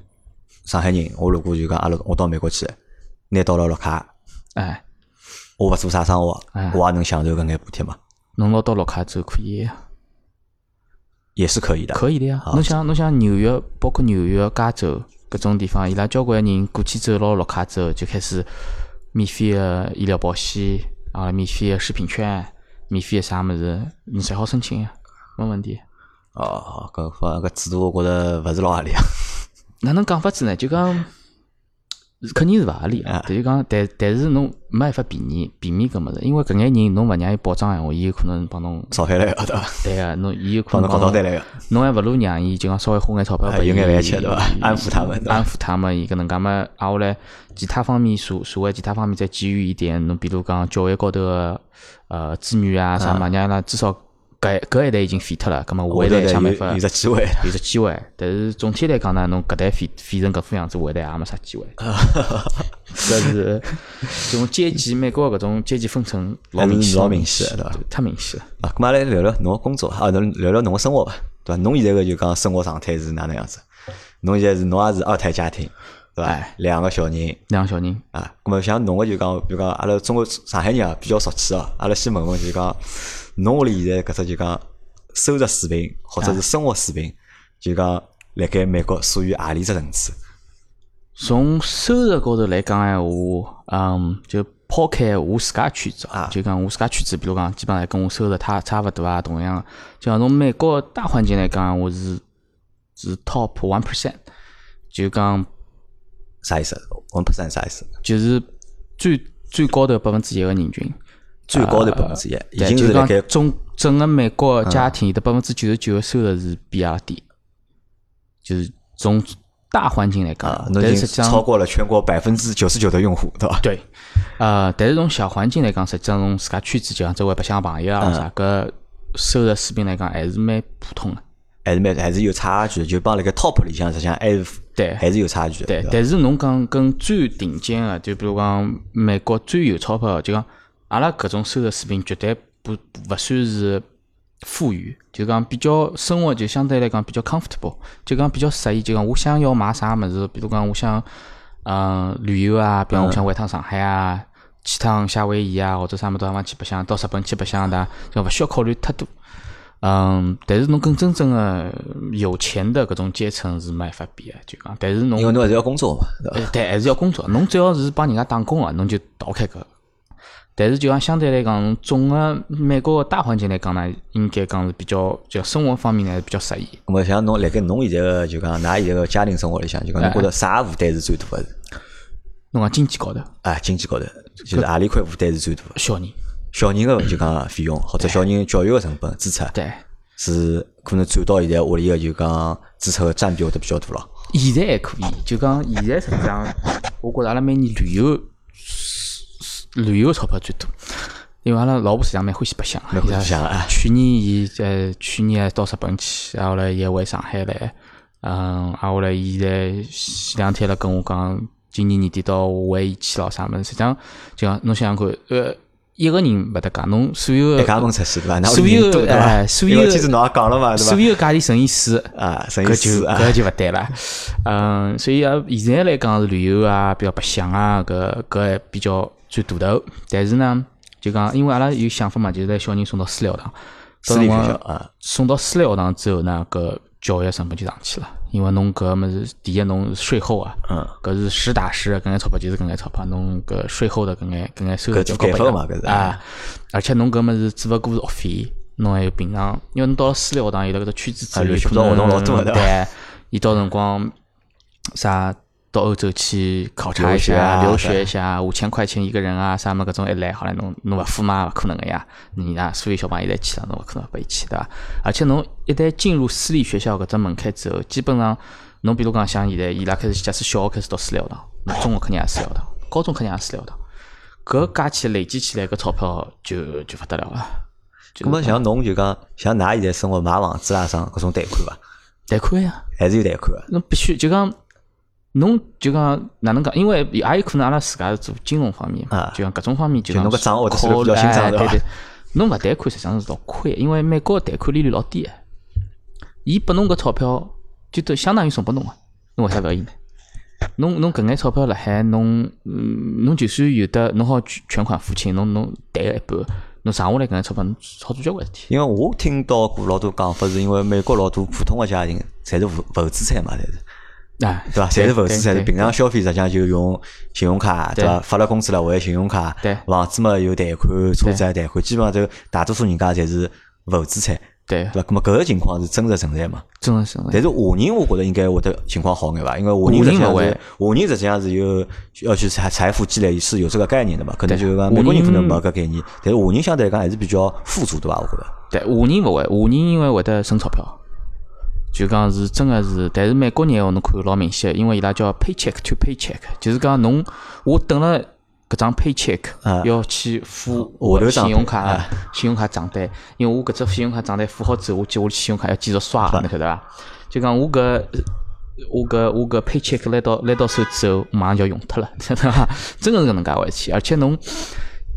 上海人，我如果就讲阿拉我到美国去，拿到了绿卡，哎，我勿做啥生活哎，我也能享受搿眼补贴嘛？侬拿到绿卡之后可以呀，也是可以的。可以的呀。侬想侬想纽约，包括纽约、加州搿种地方，伊拉交关人过去走了绿卡之后，就开始免费个医疗保险啊，免费个食品券，免费个啥物事，你侪好申请呀，没问题。哦，搿法搿制度我觉着勿是老合理啊。哪能讲法子呢？就讲肯定是勿合理啊。就讲，但但是侬没办法避免避免搿物事，因为搿眼人侬勿让伊保障闲话，伊有可能帮侬少个对伐？对个，(laughs) 侬伊有可帮侬搞能帮侬到单来个，侬还勿如让伊就讲稍微花眼钞票有眼饭吃对伐安抚他们安抚他们，伊搿能介嘛，挨下来其他方面所所谓其他方面再给予一点，侬比如讲教育高头个呃资源啊啥嘛，让伊拉至少搿搿一代已经废脱了，葛末下一代想办法有只机会。(laughs) 有只机会，但是总体来讲呢，侬搿代废废成搿副样子，下一代也没啥机会。(laughs) 搿是这种阶级，美国搿种阶级分层老明显，老明显对伐太明显了。啊，咁阿拉来聊聊侬个工作啊，侬聊聊侬个生活伐？对伐？侬现在个就讲生活状态是哪能样子？侬现在是侬也是二胎家庭，对伐哎？两个小人两个小人，啊，咁么像侬个就讲，比如讲阿拉中国上海人啊比较俗气哦，阿拉先问问就讲，侬屋里现在搿只就讲收入水平或者是生活水平，就讲辣盖美国属于何里只层次？从收入高头来讲闲话，嗯，就抛开我自家圈子啊就讲我自家圈子，比如讲基本上跟我收入差差勿多啊，同样，就讲从美国大环境来讲，我是是 top one percent，就讲啥意思？one percent 啥意思？就是最最高头百分之一个人群。最高的百分之一，已对，就是讲经辣盖总整个美国家庭的百分之九十九的收入是比阿拉低，就是从大环境来讲实际上超过了全国百分之九十九的用户，对伐？对，呃，但是从小环境来讲，实际上从自家圈子，就像周围白相朋友啊啥，搿收入水平来讲还是蛮普通的。还是蛮还是有差距，就帮辣盖 top 里向实际上还是对还是有差距的，对，但是侬讲跟最顶尖的，就比如讲美国最有钞票的，就讲阿拉搿种收入水平绝对不勿算是富裕，就讲比较生活就相对来讲比较 comfortable，就讲比较适意，就讲我想要买啥物事，比如讲我想嗯旅游啊，比如我想回趟上海啊，去趟夏威夷啊，或者啥么地方去白相，到日本去白相的，就勿需要考虑太多。嗯，但是侬跟真正的有钱的搿种阶层是没办法比的，就讲，但是侬因为侬还是要工作嘛，对伐？呃，对，还是要工作。侬只要是帮人家打工个，侬就逃开搿但是就讲相对来讲，总个美国个大环境来讲呢，应该讲是比较就生活方面呢比较适宜。咁么像侬辣盖侬现在个就讲，㑚现在个家庭生活里向，就讲侬觉着啥负担是最大个？侬讲经济高头，啊，经济高头，就是何里块负担是最大个？小人，小人个就讲费用，或者小人教育个成本支出，对，是可能占到现在屋里个就讲支出个占比会得比较大咯。现在还可以，就讲现在实际上，我觉着阿拉每年旅游旅游个钞票最多，因为阿拉老婆实际上蛮欢喜白相个，蛮欢喜白相个啊去年伊呃去年还到日本去，然后来伊还回上海来，嗯，然后来伊在前两天了跟我讲，今年年底到夏威夷去咯啥物事，实际上就讲侬想想看，呃，一个人勿搭界，侬所有一家个门出去对伐？所有？哎所有因为天子侬也讲了嘛，对伐？所有价钿乘以四。啊，乘以搿就四啊，搿就勿对了，嗯，所以啊，现在来讲是旅游啊，比较白相啊，搿搿还比较占大头。但是呢，就讲因为阿拉有想法嘛，就是拿小人送到私立学堂，私立学校啊，送到私立学堂之后呢，搿教育成本就上去了，因为侬搿物事，第一侬是税后啊，嗯，搿是实打实的搿眼钞票就是搿眼钞票，侬搿税后的搿眼搿眼收入就高不一样减法嘛搿是啊，而且侬搿物事只勿过是学费，侬还有平常，因为侬到了私立学堂有了搿只圈子之后，可能对，(laughs) 伊到辰光啥到欧洲去考察一下，留啊对学一下，五千块钱一个人啊，啥么搿种一来，好来侬侬勿付嘛，勿可能个呀。你啊，所有小朋友侪去了，侬勿可能拨伊去，对伐？而且侬一旦进入私立学校搿只门槛之后，基本上侬比如讲像现在伊拉开始，假使小学开始读私立学堂，侬中学肯定也私立学堂，(laughs) 高中肯定也私立学堂，搿加起来累积起来搿钞票就就勿得了了。就咁么像侬就讲，像㑚现在生活买房子啊啥搿种贷款伐？贷款呀，还是有贷款个？侬必须就讲，侬就讲哪能讲？因为也有可能阿拉自家是做金融方面就讲搿种方面就侬搿账户得算得考比较清爽对对对，侬勿贷款实际上是老亏，因为美国的贷款利率老低个，伊拨侬搿钞票就等相当于送拨侬个，侬为啥勿要伊呢？侬侬搿眼钞票辣海，侬嗯侬就算有的侬好全全款付清，侬侬贷个一半，侬剩下来搿眼钞票侬好做交关事体。因为我听到过老多讲法，是因为美国老多普通个家庭侪是负负资产嘛，侪是。啊，对伐？侪是负资产，对平常消费实际上就用信用卡，对伐？发了工资了还信用卡，对房子嘛有贷款，车子也贷款，基本上就大多数人家侪是负资产，对对，伐？那么搿个情况是真实存在嘛？真实存在。但是华人我觉着应该会得情况好眼伐？因为华人华人实际上勿会是华人实际上是有要去财财富积累是有这个概念的嘛？可能就是讲华美国人可能没搿概念，但是华人相对来讲还是比较富足，对伐？我觉着。对，华人勿会，华人因为会得省钞票，就讲是真个是，但是美国人哦，侬看老明显，因为伊拉叫 paycheck to paycheck，就是讲侬我等了搿张 paycheck 啊要去付下我的信用卡啊 (laughs) 信用卡账单，因为我搿只信用卡账单付好之后，我接下来信用卡要继续刷，侬晓得伐？就讲我搿。我搿我搿 paycheck 来到拿到手之后，马上就要用脱了，晓得伐？(laughs) 真个是搿能介回事体，而且侬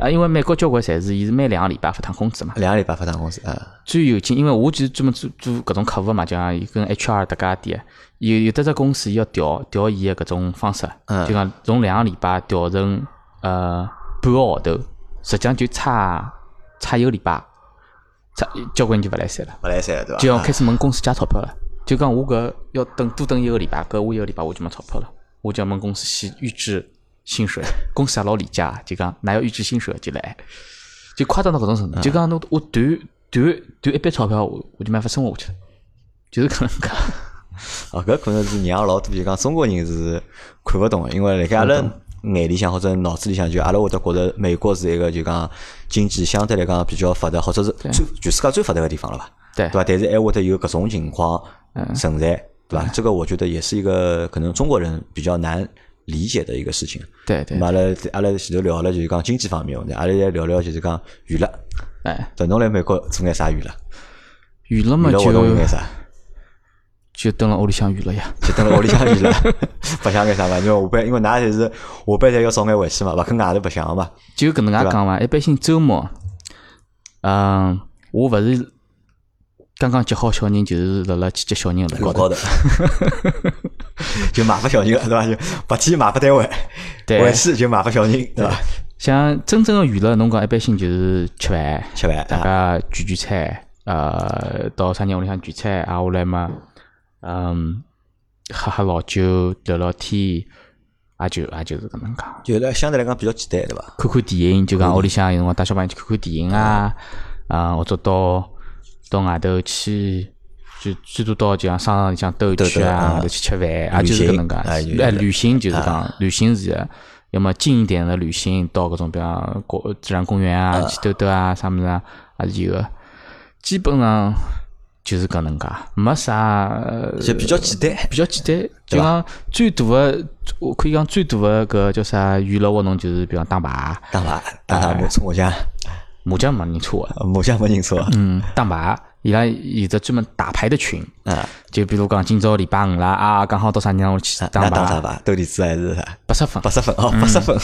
啊，因为美国交关侪是伊是每两个礼拜发趟工资嘛，两个礼拜发趟工资啊，最有劲，因为我就是专门做做搿种客服嘛，就讲伊跟 HR 搭界点，有有的只公司伊要调调伊个搿种方式，嗯。就讲从两个礼拜调成呃半个号头，实际上就差差一个礼拜，差交关人就勿来三了，勿来三了对伐？就要啊。开始问公司借钞票了。就讲我搿要等多等一个礼拜，搿我一个礼拜我就没钞票了，我就要问公司先预支薪水，公司也老理解啊，就讲㑚要预支薪水就来，就夸张到搿种程度，就讲侬我断断断一笔钞票，我我就没法生活下去了，就是搿能介。(laughs) 哦，搿可能是让老多就讲中国人是看勿懂个，因为辣盖阿拉眼里向或者脑子里向，就阿拉会得觉着美国是一个就讲经济相对来讲比较发达，或者是最全世界最发达个地方了吧？对对伐？但是还会得有搿种情况存在，对伐？这个我觉得也是一个可能中国人比较难理解的一个事情。对对那，么阿拉阿拉前头聊了就是讲经济方面问题，阿拉来聊聊就是讲娱乐。哎，对，侬来美国做眼啥娱乐？娱乐嘛娱乐有就眼啥？就蹲辣屋里向娱乐呀。就等辣屋里向娱乐，(laughs) 白相眼啥嘛？因为下班，因为㑚侪是下班侪要早眼回去嘛，勿肯外头白相嘛。就搿能介讲嘛，一般性周末，嗯，我勿是刚刚接好小人，就是辣辣去接小人个辰光路高头，(laughs) (laughs) 就买拨小人了，对伐？就白天买拨单位，对回去就买拨小人，对伐？像真正的娱乐，侬讲一般性就是吃饭，吃饭大啊，家聚聚餐，呃，到啥人屋里向聚餐，挨下来嘛，嗯，喝喝老酒，聊聊天，也就也就是搿能介。就来相对来讲比较简单，对伐？看看电影，就讲屋里向有辰光带小朋友去看看电影啊，啊，或者到到外头去，就最多到就像商场里向兜一圈啊，或者去吃饭，也就是搿能介。哎，旅行就是讲旅行是，要么近一点的旅行，到搿种比方国自然公园啊去兜兜啊，啥物事啊，还是有个。基本上就是搿能介，没啥，就比较简单，比较简单。就讲最大的，我可以讲最大的搿叫啥娱乐活动，就是比方打牌，打牌，打麻麻将，麻将没人搓，麻将没人搓。嗯，打牌，伊拉有只专门打牌的群，啊，就比如讲今朝礼拜五啦，啊，刚好到啥地方去打牌？打啥牌？斗地主还是啥？八十分，八十分哦，八十分。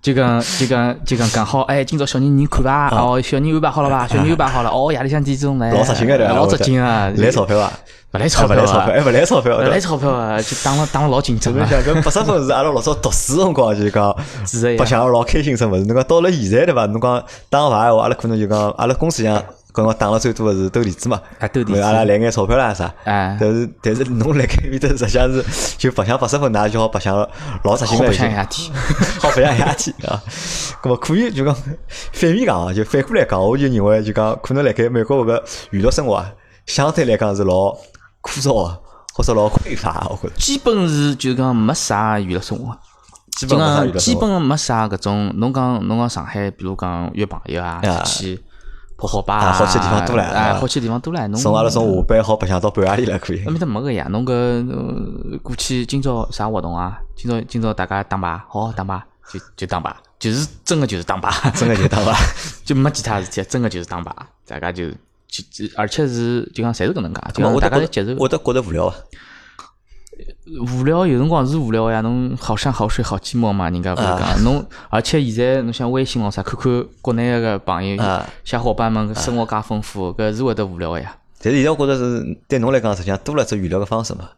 就讲就讲就讲刚好，哎，今朝小人你看吧，哦，小人安排好了吧？小人安排好了，哦，夜里向点钟来，老扎劲个老扎劲啊！来钞票啊？不来钞票啊？哎，不来钞票，不来钞票啊！就打了打了老紧张啊！搿八十分是阿拉老早读书辰光就讲，白相老开心什么？侬讲到了现在对伐？侬讲打牌话，阿拉可能就讲阿拉公司像。刚刚打了最多的是斗地主嘛，啊，斗地主，阿拉来眼钞票啦啥，但是但是侬来开面头，实际上是就白相八十分，那就好白相老扎心个，好白相一下天，(laughs) 好白相一下天啊。咁么可以就讲反面讲啊，就反过来讲，我就认为就讲可能来盖美国搿个娱乐生活啊，相对来讲是老枯燥啊，或者老匮乏，我觉着。基本是就讲没啥娱乐生活，基本基本没啥搿种。侬讲侬讲上海，比如讲约朋友啊，出去。跑好吧，好去地方多了，哎，好去地方多了。从阿拉从下班好白相到半夜里了，可以。那面搭没个呀，侬搿过去今朝啥活动啊？今朝今朝大家打牌，好好打牌就就打牌，就是真的就是打牌，真的就打牌，(laughs) 就没其他事体，真的就是打牌，大家就就而且是就讲侪是搿能介，就讲大家接受。我都觉得无聊啊。无聊有辰光是无聊呀，侬好山好水好寂寞嘛，人家勿是讲侬，而且现在侬像微信咾啥，看看国内个朋友、小伙伴们生活介丰富，搿是会得无聊个呀。但是现在我觉着是对侬来讲，实际上多了只娱乐个方式嘛。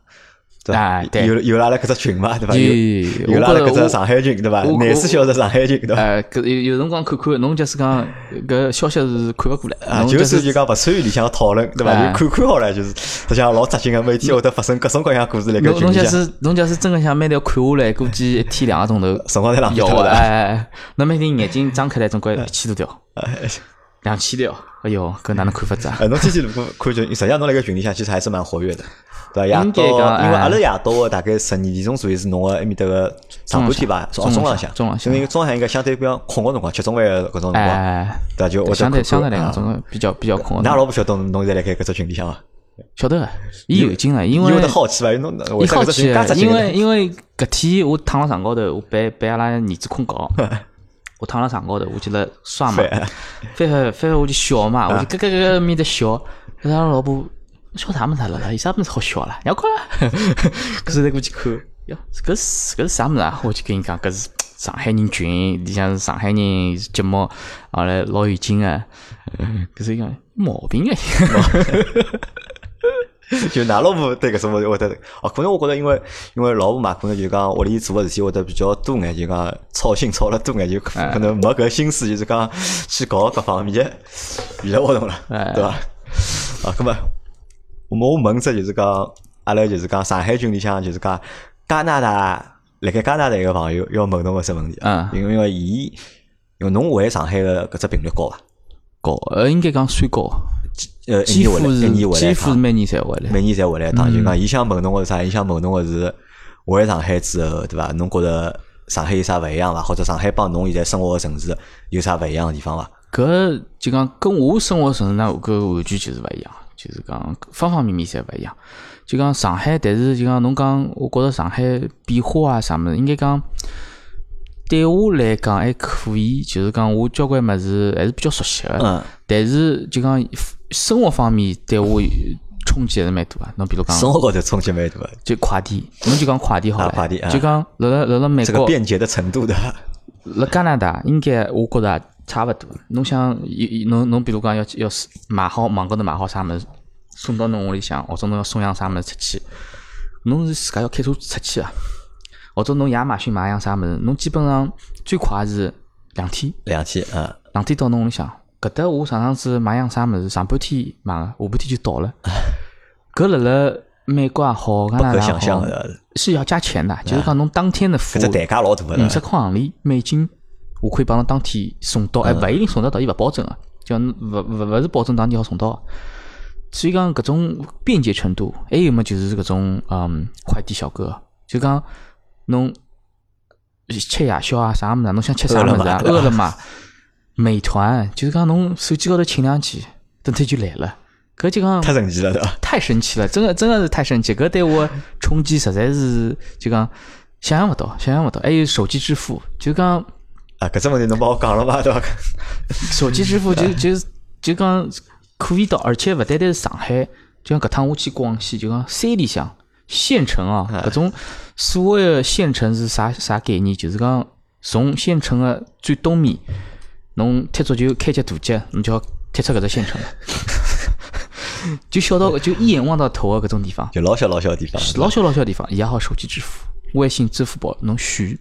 对，有有拉了搿只群嘛，对伐？有有拉了搿只上海群，对伐？廿四小时上海群，对伐？哎，搿有有辰光看看，侬就是讲搿消息是看勿过来，啊，就是就讲勿参与里向讨论，对伐？就看看好了，就是实像老扎心个，每天会得发生各种各样故事来搿群里侬假是侬假是真个想每条看下来，估计一天两个钟头，辰光太浪费了。哎，侬每天眼睛张开来，总归一千多条，两千条，哎哟，搿哪能看法子啊？侬天天如果看群，实际上侬辣搿群里向其实还是蛮活跃的。对，夜到，因为阿拉夜到个大概十二点钟左右是侬个埃面搭个上半天吧，中浪向，中浪向，因为中浪向应该相对比较空个辰光，吃中饭个搿种辰光，对就相对相对来讲，种比较比较空。㑚老婆晓得侬现在辣盖搿只群里向伐？晓得，伊有劲了，因为有得好奇伐？侬伊好奇，因为因为搿天我躺辣床高头，我陪陪阿拉儿子困觉，(laughs) 我躺辣床高头，我就辣刷嘛，(laughs) 翻翻翻翻我就笑嘛，我就咯咯咯咯面的笑，阿拉老婆。笑啥么子了？有啥么子好笑了？要看，(laughs) 可是再过去看，哟，搿是搿是啥么子啊？我就跟你讲，搿是上海人群，里向是上海人节目，后来老有劲啊，(laughs) 搿是讲毛病啊！(laughs) 就拿老婆对搿种我会得哦，可能我觉得因为因为老婆嘛，可能就讲屋里做个事体会得比较多眼，就讲操心操了多眼，就可能没搿心思，就是讲去搞各方面的娱乐活动了，对伐？啊，搿么？我我问只就是讲，阿拉就是讲上海群里向就是讲加拿大，辣盖加拿大一个朋友要问侬个只问题，啊，因为因为伊，因为侬回上海个搿只频率高伐？高，呃，应该讲算高，呃，几乎是几乎是每年才回来，每年才回来一趟。就讲伊想问侬个是啥？伊想问侬个是回上海之后，对伐？侬觉着上海有啥勿一样伐？或者上海帮侬现在生活个城市有啥勿一样个地方伐？搿就讲跟我生活城市那搿完全就是勿一样。就是讲方方面面侪勿一样，就讲上海，但是就讲侬讲，我觉着上海变化啊啥物事，应该讲对我来讲还可以，就是讲我交关物事还是比较熟悉个。嗯。但是就讲生活方面对我冲击还是蛮大个。侬比如讲生活高头冲击蛮大个，就快递，侬就讲快递好了。快递就讲辣辣辣辣美国，这个便捷的程度的。辣加拿大，应该我觉着。差勿多，侬想，侬侬比如讲要要买好网高头买好啥物事，送到侬屋里向，或者侬要送样啥物事出去，侬是自家要开车出去啊？或者侬亚马逊买样啥物事，侬基本上最快是两天，两天，嗯，两天到侬屋里向。搿搭我上趟子买样啥物事，上半天买个，下半天就到了。(laughs) 搿辣辣美国也好，加不可拿大也好，想象，是要加钱的，就是讲侬当天的服务代价老大五十。块行钿美金，我可以帮侬当天送到，哎，勿一定送得到，伊勿保证个，就勿勿勿是保证当天好送到。所以讲搿种便捷程度，还有么就是搿种嗯快递小哥，就讲侬吃夜宵啊啥物事，侬想吃啥物事啊？饿了么美团，就是讲侬手机高头请两记，等它就来了。搿就讲太神奇了，对伐？太神奇了，真的真的是太神奇，搿对我冲击实在是就讲想象勿到，想象勿到。还有手机支付，就讲啊，搿只问题侬帮我讲了伐，对伐？(laughs) 手机支付就就就讲可以到，而且勿单单是上海，就像搿趟我去广西，就讲山里向县城啊，搿种所谓的县城是啥啥概念？就是讲从县城的最东面，侬踢足球开脚大脚，侬就要踢出搿只县城了。(laughs) 就小到就一眼望到头的搿种地方，就老小老小的地方，老小老小地方也好手机支付，微信、支付宝侬选，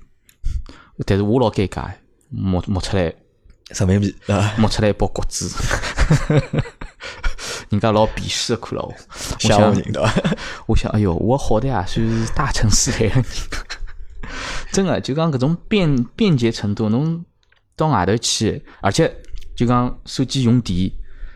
但是我老尴尬，摸摸出来人民币啊，摸出来一包国资，(laughs) 人家老鄙视的看了我。我吓唬想，人？我想，(laughs) 哎哟，我好歹也算是大城市来的人，(laughs) 真的就讲搿种便便捷程度，侬到外头去，而且就讲手机用电，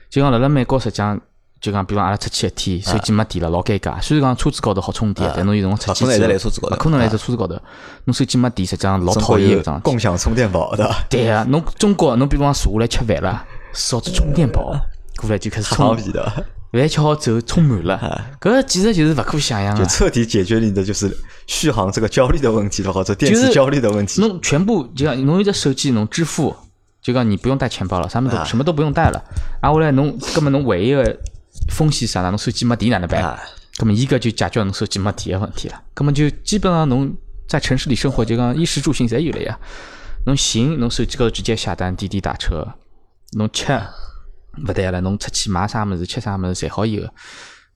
就讲辣辣美国实际上。就讲，比方阿拉出去一天，手机没电了，老尴尬。虽然讲车子高头好充电，但侬有辰光出去勿可能一直之后来车子高头勿可能来只车子高头。侬手机没电，实际上老讨厌搿桩。共享充电宝对伐？对呀、侬中国侬比方坐下来吃饭了，烧只充电宝过来就开始太充的，饭吃好走充满了，搿其实就是勿可想象就啊！彻底解决你的就是续航这个焦虑的问题，或者电池焦虑的问题。侬全部就讲侬有只手机侬支付，就讲你不用带钱包了，什么都啊什么都不用带了，啊后来侬根本侬唯一的风险是啥呢？侬手机没电哪能办？啊，咁么伊搿就解决了侬手机没电个问题了。咁么就基本上侬在城市里生活，就讲衣食住行侪有了呀。侬行，侬手机高头直接下单滴滴打车，侬吃勿对了，侬出去买啥物事、吃啥物事，侪好有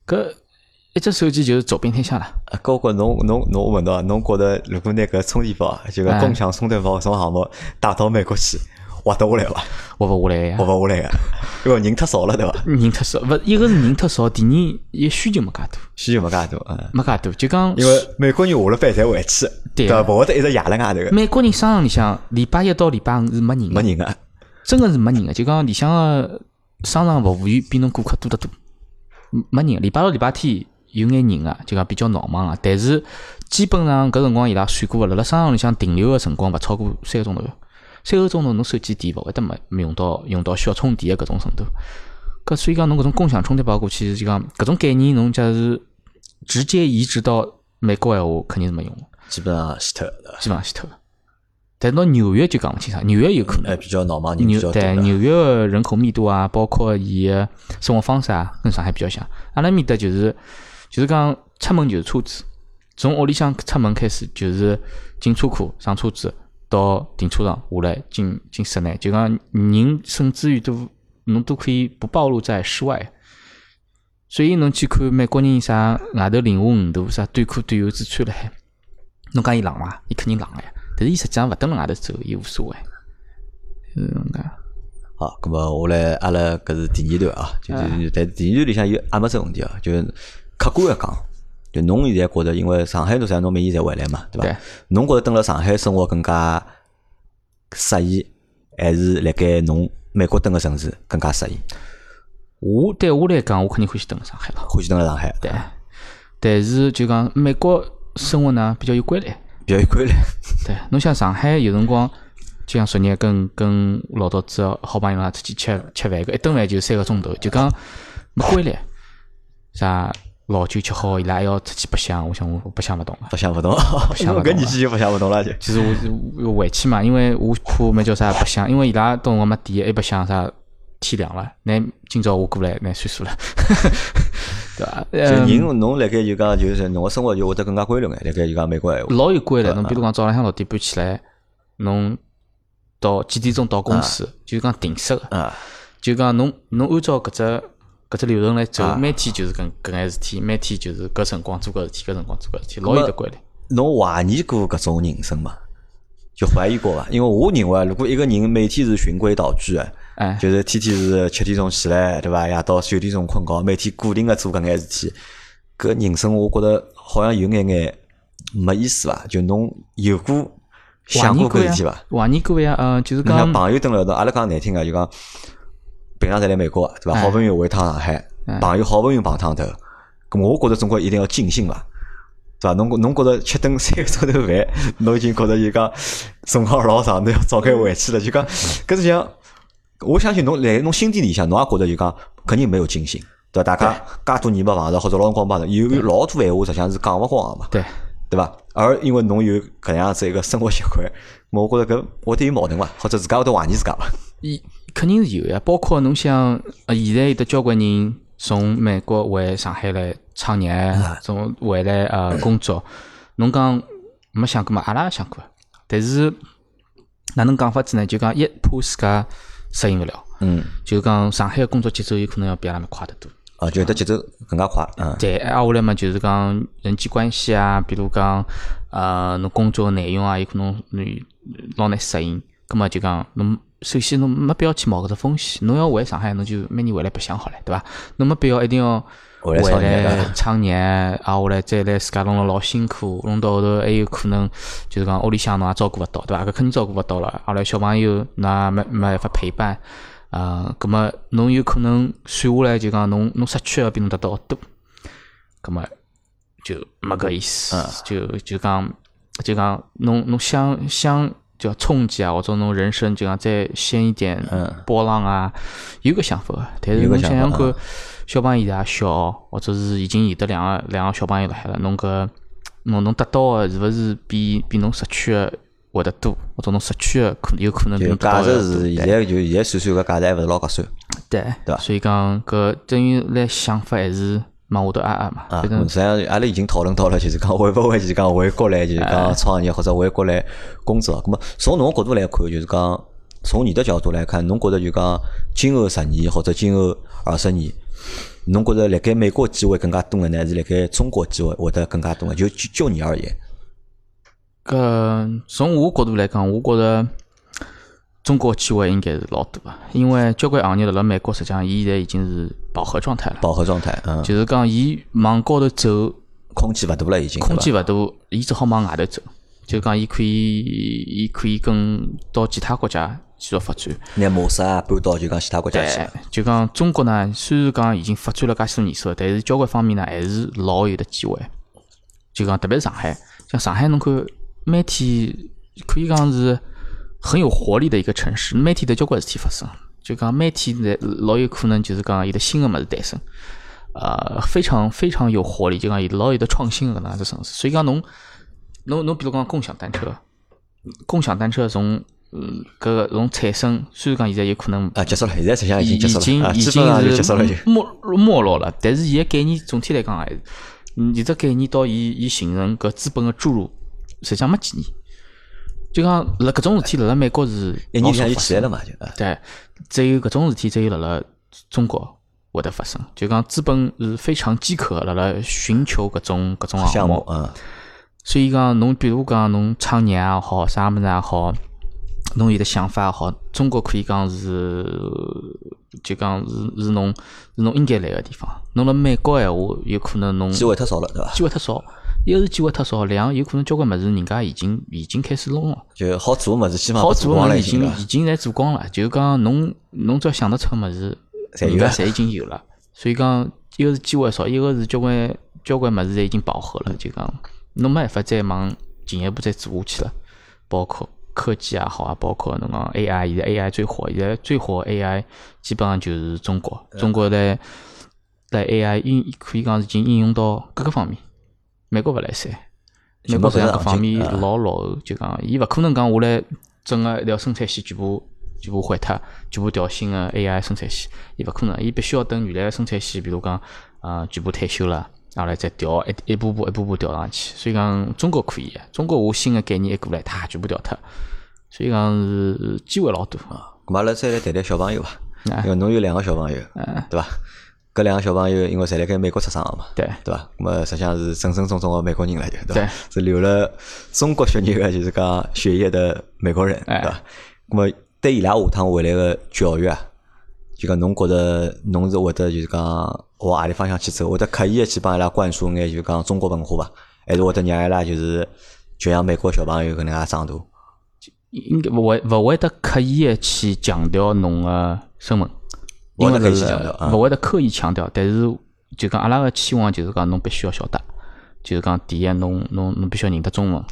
个。搿一只手机就是走遍天下了。啊搿我觉侬侬侬我问到，侬觉得如果拿搿充电宝，就哎搿共享充电宝搿种项目带到美国去，活得下来伐？活勿下来活呀，勿下来个，因为人太少了，对伐？人太少，勿一个是人太少，第二伊需求没介多，需求没介多，嗯，没介多，就讲因为美国人下了班才回去，对伐？勿会得一直夜辣外头个，美国人商场里向礼拜一到礼拜五是没人没人个。真个是没人个，就讲里向个商场服务员比侬顾客多得多，嗯没人。礼拜六、礼拜天有眼人个，就讲比较闹忙个，但是基本上搿辰光伊拉算过个，辣辣商场里向停留个辰光勿超过三个钟头，三个钟头侬手机电勿会得没没用到用到需要充电个搿种程度。搿所以讲侬搿种共享充电宝过去，就讲搿种概念侬假如直接移植到美国闲话，肯定是没用个，基本上死脱了，基本上死脱个。但到纽约就讲勿清爽，纽约有可能哎，。比较闹忙人比纽较多了。对纽约的人口密度啊，包括伊个生活方式啊，跟上海比较像。阿拉面搭就是就是讲出门就是车子，从屋里向出门开始就是进车库上车子，到停车场下来进进室内，就讲人甚至于都侬都可以不暴露在室外。所以侬去看美国人啥外头零下五度，啥短裤短袖子穿了海，侬讲伊冷伐？伊肯定冷个呀。但是伊实际上勿蹲辣外头走，伊无所谓。是搿能介。好，咁么下来阿拉搿是第二段啊，就是但第二段里向有阿没只问题啊，就是客观个讲，就侬现在觉着，因为上海侬实际上侬明年才回来嘛，对伐？侬觉着蹲辣上海生活更加适意，还是辣盖侬美国蹲个城市更加适宜？我对我来讲，我肯定欢喜蹲辣上海了。欢喜蹲辣上海，对，但是就讲美国生活呢比较有规律。比较有规律。(laughs) 对，侬像上海有辰光，就像昨日跟跟老早子的好朋友啊出去吃吃饭，个一顿饭就三个钟头，就讲没规律。啥老酒吃好，伊拉还要出去白相，我想我白相勿动了。白相勿动，相勿动搿年纪就白相勿动了就。其实我我回去嘛，因为我怕没叫啥白相，因为伊拉到辰光没点，还白相啥天亮了，那今朝我过来，那算数了，(laughs) 对伐？就嗯人侬辣盖就讲就是侬个生活就会得更加规律眼，辣盖就讲美国闲话。老有规律。侬比如讲早浪向六点半起来，侬到几点钟到公司，就是讲定时个，啊，就讲侬侬按照搿只搿只流程来走，啊每天就是搿搿眼事体，每天就是搿辰光做搿事体，搿辰光做搿事体，老有得规律。侬怀疑过搿种人生吗？就怀疑过伐？因为我认为，如果一个人每天是循规蹈矩的，哎，就是天天是七点钟起来，对伐？夜到九点钟困觉，每天固定个做搿眼事体，搿人生我觉着好像有眼眼没意思伐？就侬有过想过搿事体伐？怀疑过呀，嗯，就是讲朋友蹲辣一道，阿拉讲难听个，就讲平常侪来美国，对伐？好不容易回趟上海，朋友好不容易碰趟头，咁我觉着总归一定要尽兴伐？对伐？侬侬觉着吃顿三个钟头饭，(laughs) 侬已经觉着就讲辰光老长，侬要早该回去了。就讲搿是讲，我相信侬辣侬心底里向，侬也觉着就讲肯定没有尽兴，对伐？大家介多年没碰着，或者老辰光碰着，有老多闲话实际上是讲勿光个嘛。对。对伐？而因为侬有搿样子一个生活习惯，我觉着搿会得有矛盾伐？或者自家会得怀疑自家伐？伊肯定是有呀。包括侬像，呃，现在有的交关人从美国回上海来创业，从回来呃工作。侬讲没想过嘛？阿拉也想过，但是哪能讲法子呢？就讲一怕自家适应勿了。嗯。就讲上海个工作节奏有可能要比阿拉们快得多。啊，就得节奏更加快，嗯。对挨下来嘛，就是讲人际关系啊，比如讲，呃，侬工作内容啊，有可能你老难适应。葛么就讲，侬首先侬没必要去冒搿只风险。侬要回上海，侬就每年回来白相好了，对伐？侬没必要一定要回来创业，挨下来再来自家弄了老辛苦，弄到后头还有可能就是讲屋里向侬也照顾勿到，对伐？搿肯定照顾勿到了。后来小朋友那没没办法陪伴。啊，葛么侬有可能算下来就讲侬侬失去个比侬得到多，葛么就没搿意思，就就讲就讲侬侬想想叫冲击啊，或者侬人生就讲再掀一点波浪啊，有个想法，但是侬想想看，小朋友也小，或者是已经有的两个两个小朋友辣海了，侬搿侬侬得到个是勿是比比侬失去个？会得多，或者侬失去个可有可能比价值是现在就现在算算搿价值还勿是老合算，对。对伐？所以讲搿等于来想法还是往下头压压嘛。啊，实际上阿拉已经讨论到了，就是讲会勿会就是讲回国来就是讲创业或者回国来工作。咁么从侬角度来看，就是讲从你的角度来看，侬觉着就讲今后十年或者今后二十年，侬觉着辣盖美国机会更加多个呢，还是辣盖中国机会会得更加多个？就就你而言。搿从我角度来讲，我觉着中国机会应该是老多个，因为交关行业辣辣美国，实际上伊现在已经是饱和状态了。饱和状态，嗯，就是讲伊往高头走，空间勿大了，已经。空间勿大，伊只好往外头走。就讲伊可以，伊可以跟到其他国家继续发展。拿模式啊搬到就讲其他国家去。就讲中国呢，虽然讲已经发展了介许多年数，但是交关方面呢，还是老有的机会。就讲特别是上海，像上海侬看。每天可以讲是很有活力的一个城市，每天都交关事体发生，就讲每天在老有可能就是讲有的新的么子诞生，呃，非常非常有活力，就讲有老有的创新个能样子城市。所以讲侬侬侬比如讲共享单车，共享单车从嗯搿个从产生，虽然讲现在有可能啊结束了，现在实际上已经结束了，已经已经是没没落了，但是伊个概念总体来讲还是，你这概念到伊伊形成搿资本个注入。实际上没几年，就讲辣搿种事体辣辣美国是一年就起来了嘛，就对，只有搿种事体只有辣辣中国会得发生。就讲资本是非常饥渴辣辣寻求搿种搿种项目，嗯，所以讲侬比如讲侬创业也好，啥物事也好，侬有的想法也好，中国可以讲是就讲是是侬是侬应该来个地方。侬辣美国闲话，有可能侬机会太少了，对伐？机会太少。一个是机会太少，两有可能交关物事人家已经已经开始弄了，就好做物事基本好做物事已经已经在做光了。就讲侬侬只要想得出物事，人家侪已经有了。所以讲一个是机会少，一个是交关交关物事侪已经饱和了。就讲侬没办法再往进一步再做下去了。包括科技也好啊，包括侬讲 AI，现在 AI 最火，现在最火 AI 基本上就是中国。中国在在 AI 应可以讲已经应用到各个方面。美国勿来塞，美国实际上各方面老落后，就讲伊勿可能讲下来整个一条生产线全部全部换脱，全部调新个 AI 生产线，伊勿可能，伊必须要等原来个生产线，比如讲啊全部退休了，然后来再调一一步步一步步调上去。所以讲中国可以，中国我新个概念一过来，它全部调脱，所以讲是机会老多啊。咁阿拉再来谈谈小朋友伐？因为侬有两个小朋友，对伐？搿两个小朋友因为侪辣盖美国出生个嘛，对对伐？咁么实际上是正正宗宗个美国人了，就对伐？是留了中国血液个，就是讲血液的美国人，对伐？咁么对伊拉下趟回来个教育啊，就讲侬觉着侬是会得就是讲往何里方向去走？会得刻意的去帮伊拉灌输眼就讲中国文化伐？还是会得让伊拉就是就像美国小朋友搿能介长大？应该勿会勿会得刻意的去强调侬个身份，因为是勿会得刻意强调，但是就讲阿拉个期望就是讲侬必须要晓得，就是讲第一侬侬侬必须要认得中文，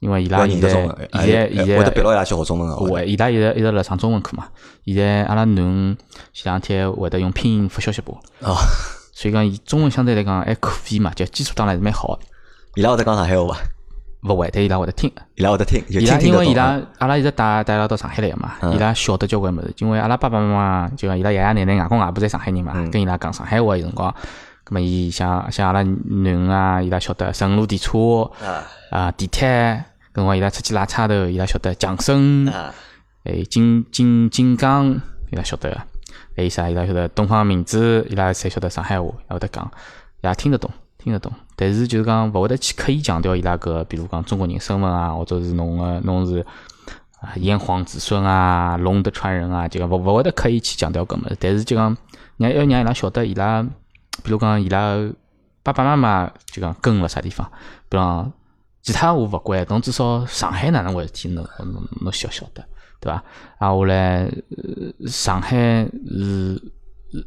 因为伊拉现在现在现在会得逼牢伊拉去学中文个，会伊拉现在一直辣上中文课嘛，现在阿拉囡前两天会得用拼音发消息拨，哦，所以讲伊中文相对来讲还可以嘛，就基础当然是蛮好个。伊拉会得讲上海话伐？勿会，但伊拉会得听，伊拉会得听，伊拉因为伊拉阿拉一直带带伊拉到上海来个嘛，伊拉晓得交关物事，因为阿拉爸爸妈妈就讲伊拉爷爷奶奶外公外婆在上海人嘛，跟伊拉讲上海话个辰光，葛末伊像像阿拉囡啊，伊拉晓得顺路电车啊，地铁，搿辰光伊拉出去拉差头，伊拉晓得强生，哎金金金刚，伊拉晓得，还有啥？伊拉晓得东方明珠，伊拉侪晓得上海话，会得讲，也听得懂。听得懂，但是就是讲勿会得去刻意强调伊拉个，比如讲中国人身份啊，或者是侬个侬是啊炎黄子孙啊，龙的传人啊，就讲勿勿会得刻意去强调搿么，但是就讲让要让伊拉晓得伊拉，比如讲伊拉爸爸妈妈就讲根辣啥地方，比如讲其他我勿管，侬至少上海哪能回事体侬侬侬需要晓得，对伐？啊，我来上海是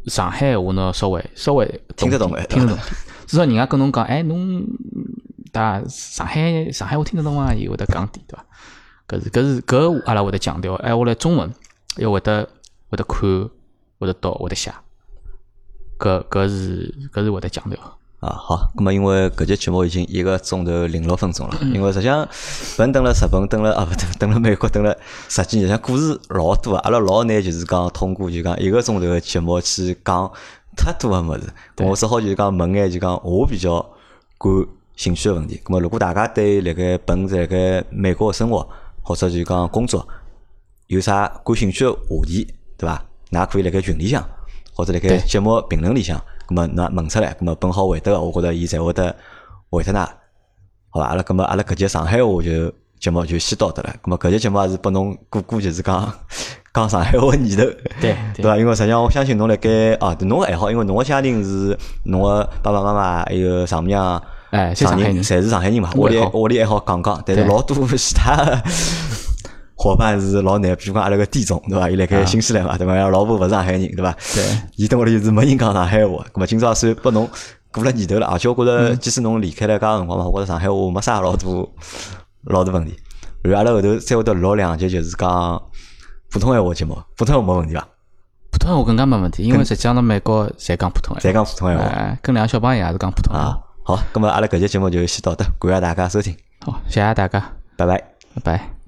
上海话侬稍微稍微听得懂听得懂。至少人家跟侬讲，哎，侬打上海上海话听得懂伐？伊会得讲点，对伐？搿是搿是搿阿拉会得强调，哎，我来中文要会得会得看，会得读，会得写，搿搿是搿是会得强调。啊，好，咁么因为搿节节目已经一个钟头零六分钟了，因为实际上本等了日本，等了啊，勿等等了美国，等了十几年，像故事老多，阿拉老难就是讲通过就讲一个钟头个节目去讲。太多个物事，我只好就是讲问眼就讲我比较感兴趣个问题。咁么，如果大家对辣盖本在盖美国个生活或者就讲工作有啥感兴趣个话题，对伐？㑚可以辣盖群里向或者辣盖节目评论里向，咁么㑚问出来，咁么本好回答个，我觉着伊侪会得回答㑚，好伐？阿拉咁么阿拉搿节上海话就节目就先到得了。咁么搿节节目也是拨侬过过就是讲。讲上海话念头，对 (laughs) 对伐？因为实际上我相信侬辣盖啊，侬个爱好，因为侬个家庭是侬个爸爸妈妈还有丈母娘，哎，上海人，侪是上海人嘛。我里我里还好讲讲，但是老多 (laughs) 其他伙伴是老难，比如讲阿拉个弟总，对伐？伊辣盖新西兰嘛，对伐？老婆勿是上海人，对伐？对，伊等屋里是没人讲上海话，咁么今朝算拨侬过了年头了，而且我觉着，即使侬离开了搿辰光嘛，我觉着上海话没啥老多老大问题。然后阿拉后头再会得录两集，就是讲。普通闲话节目，普通话没问题伐？普通话更加没问题，因为实际上辣美国侪讲普通话，侪讲普通闲话，跟两个小朋友也是讲普通话。好，咁么阿拉搿集节目就先到这，感谢大家收听。好，谢谢大家，拜拜，拜拜。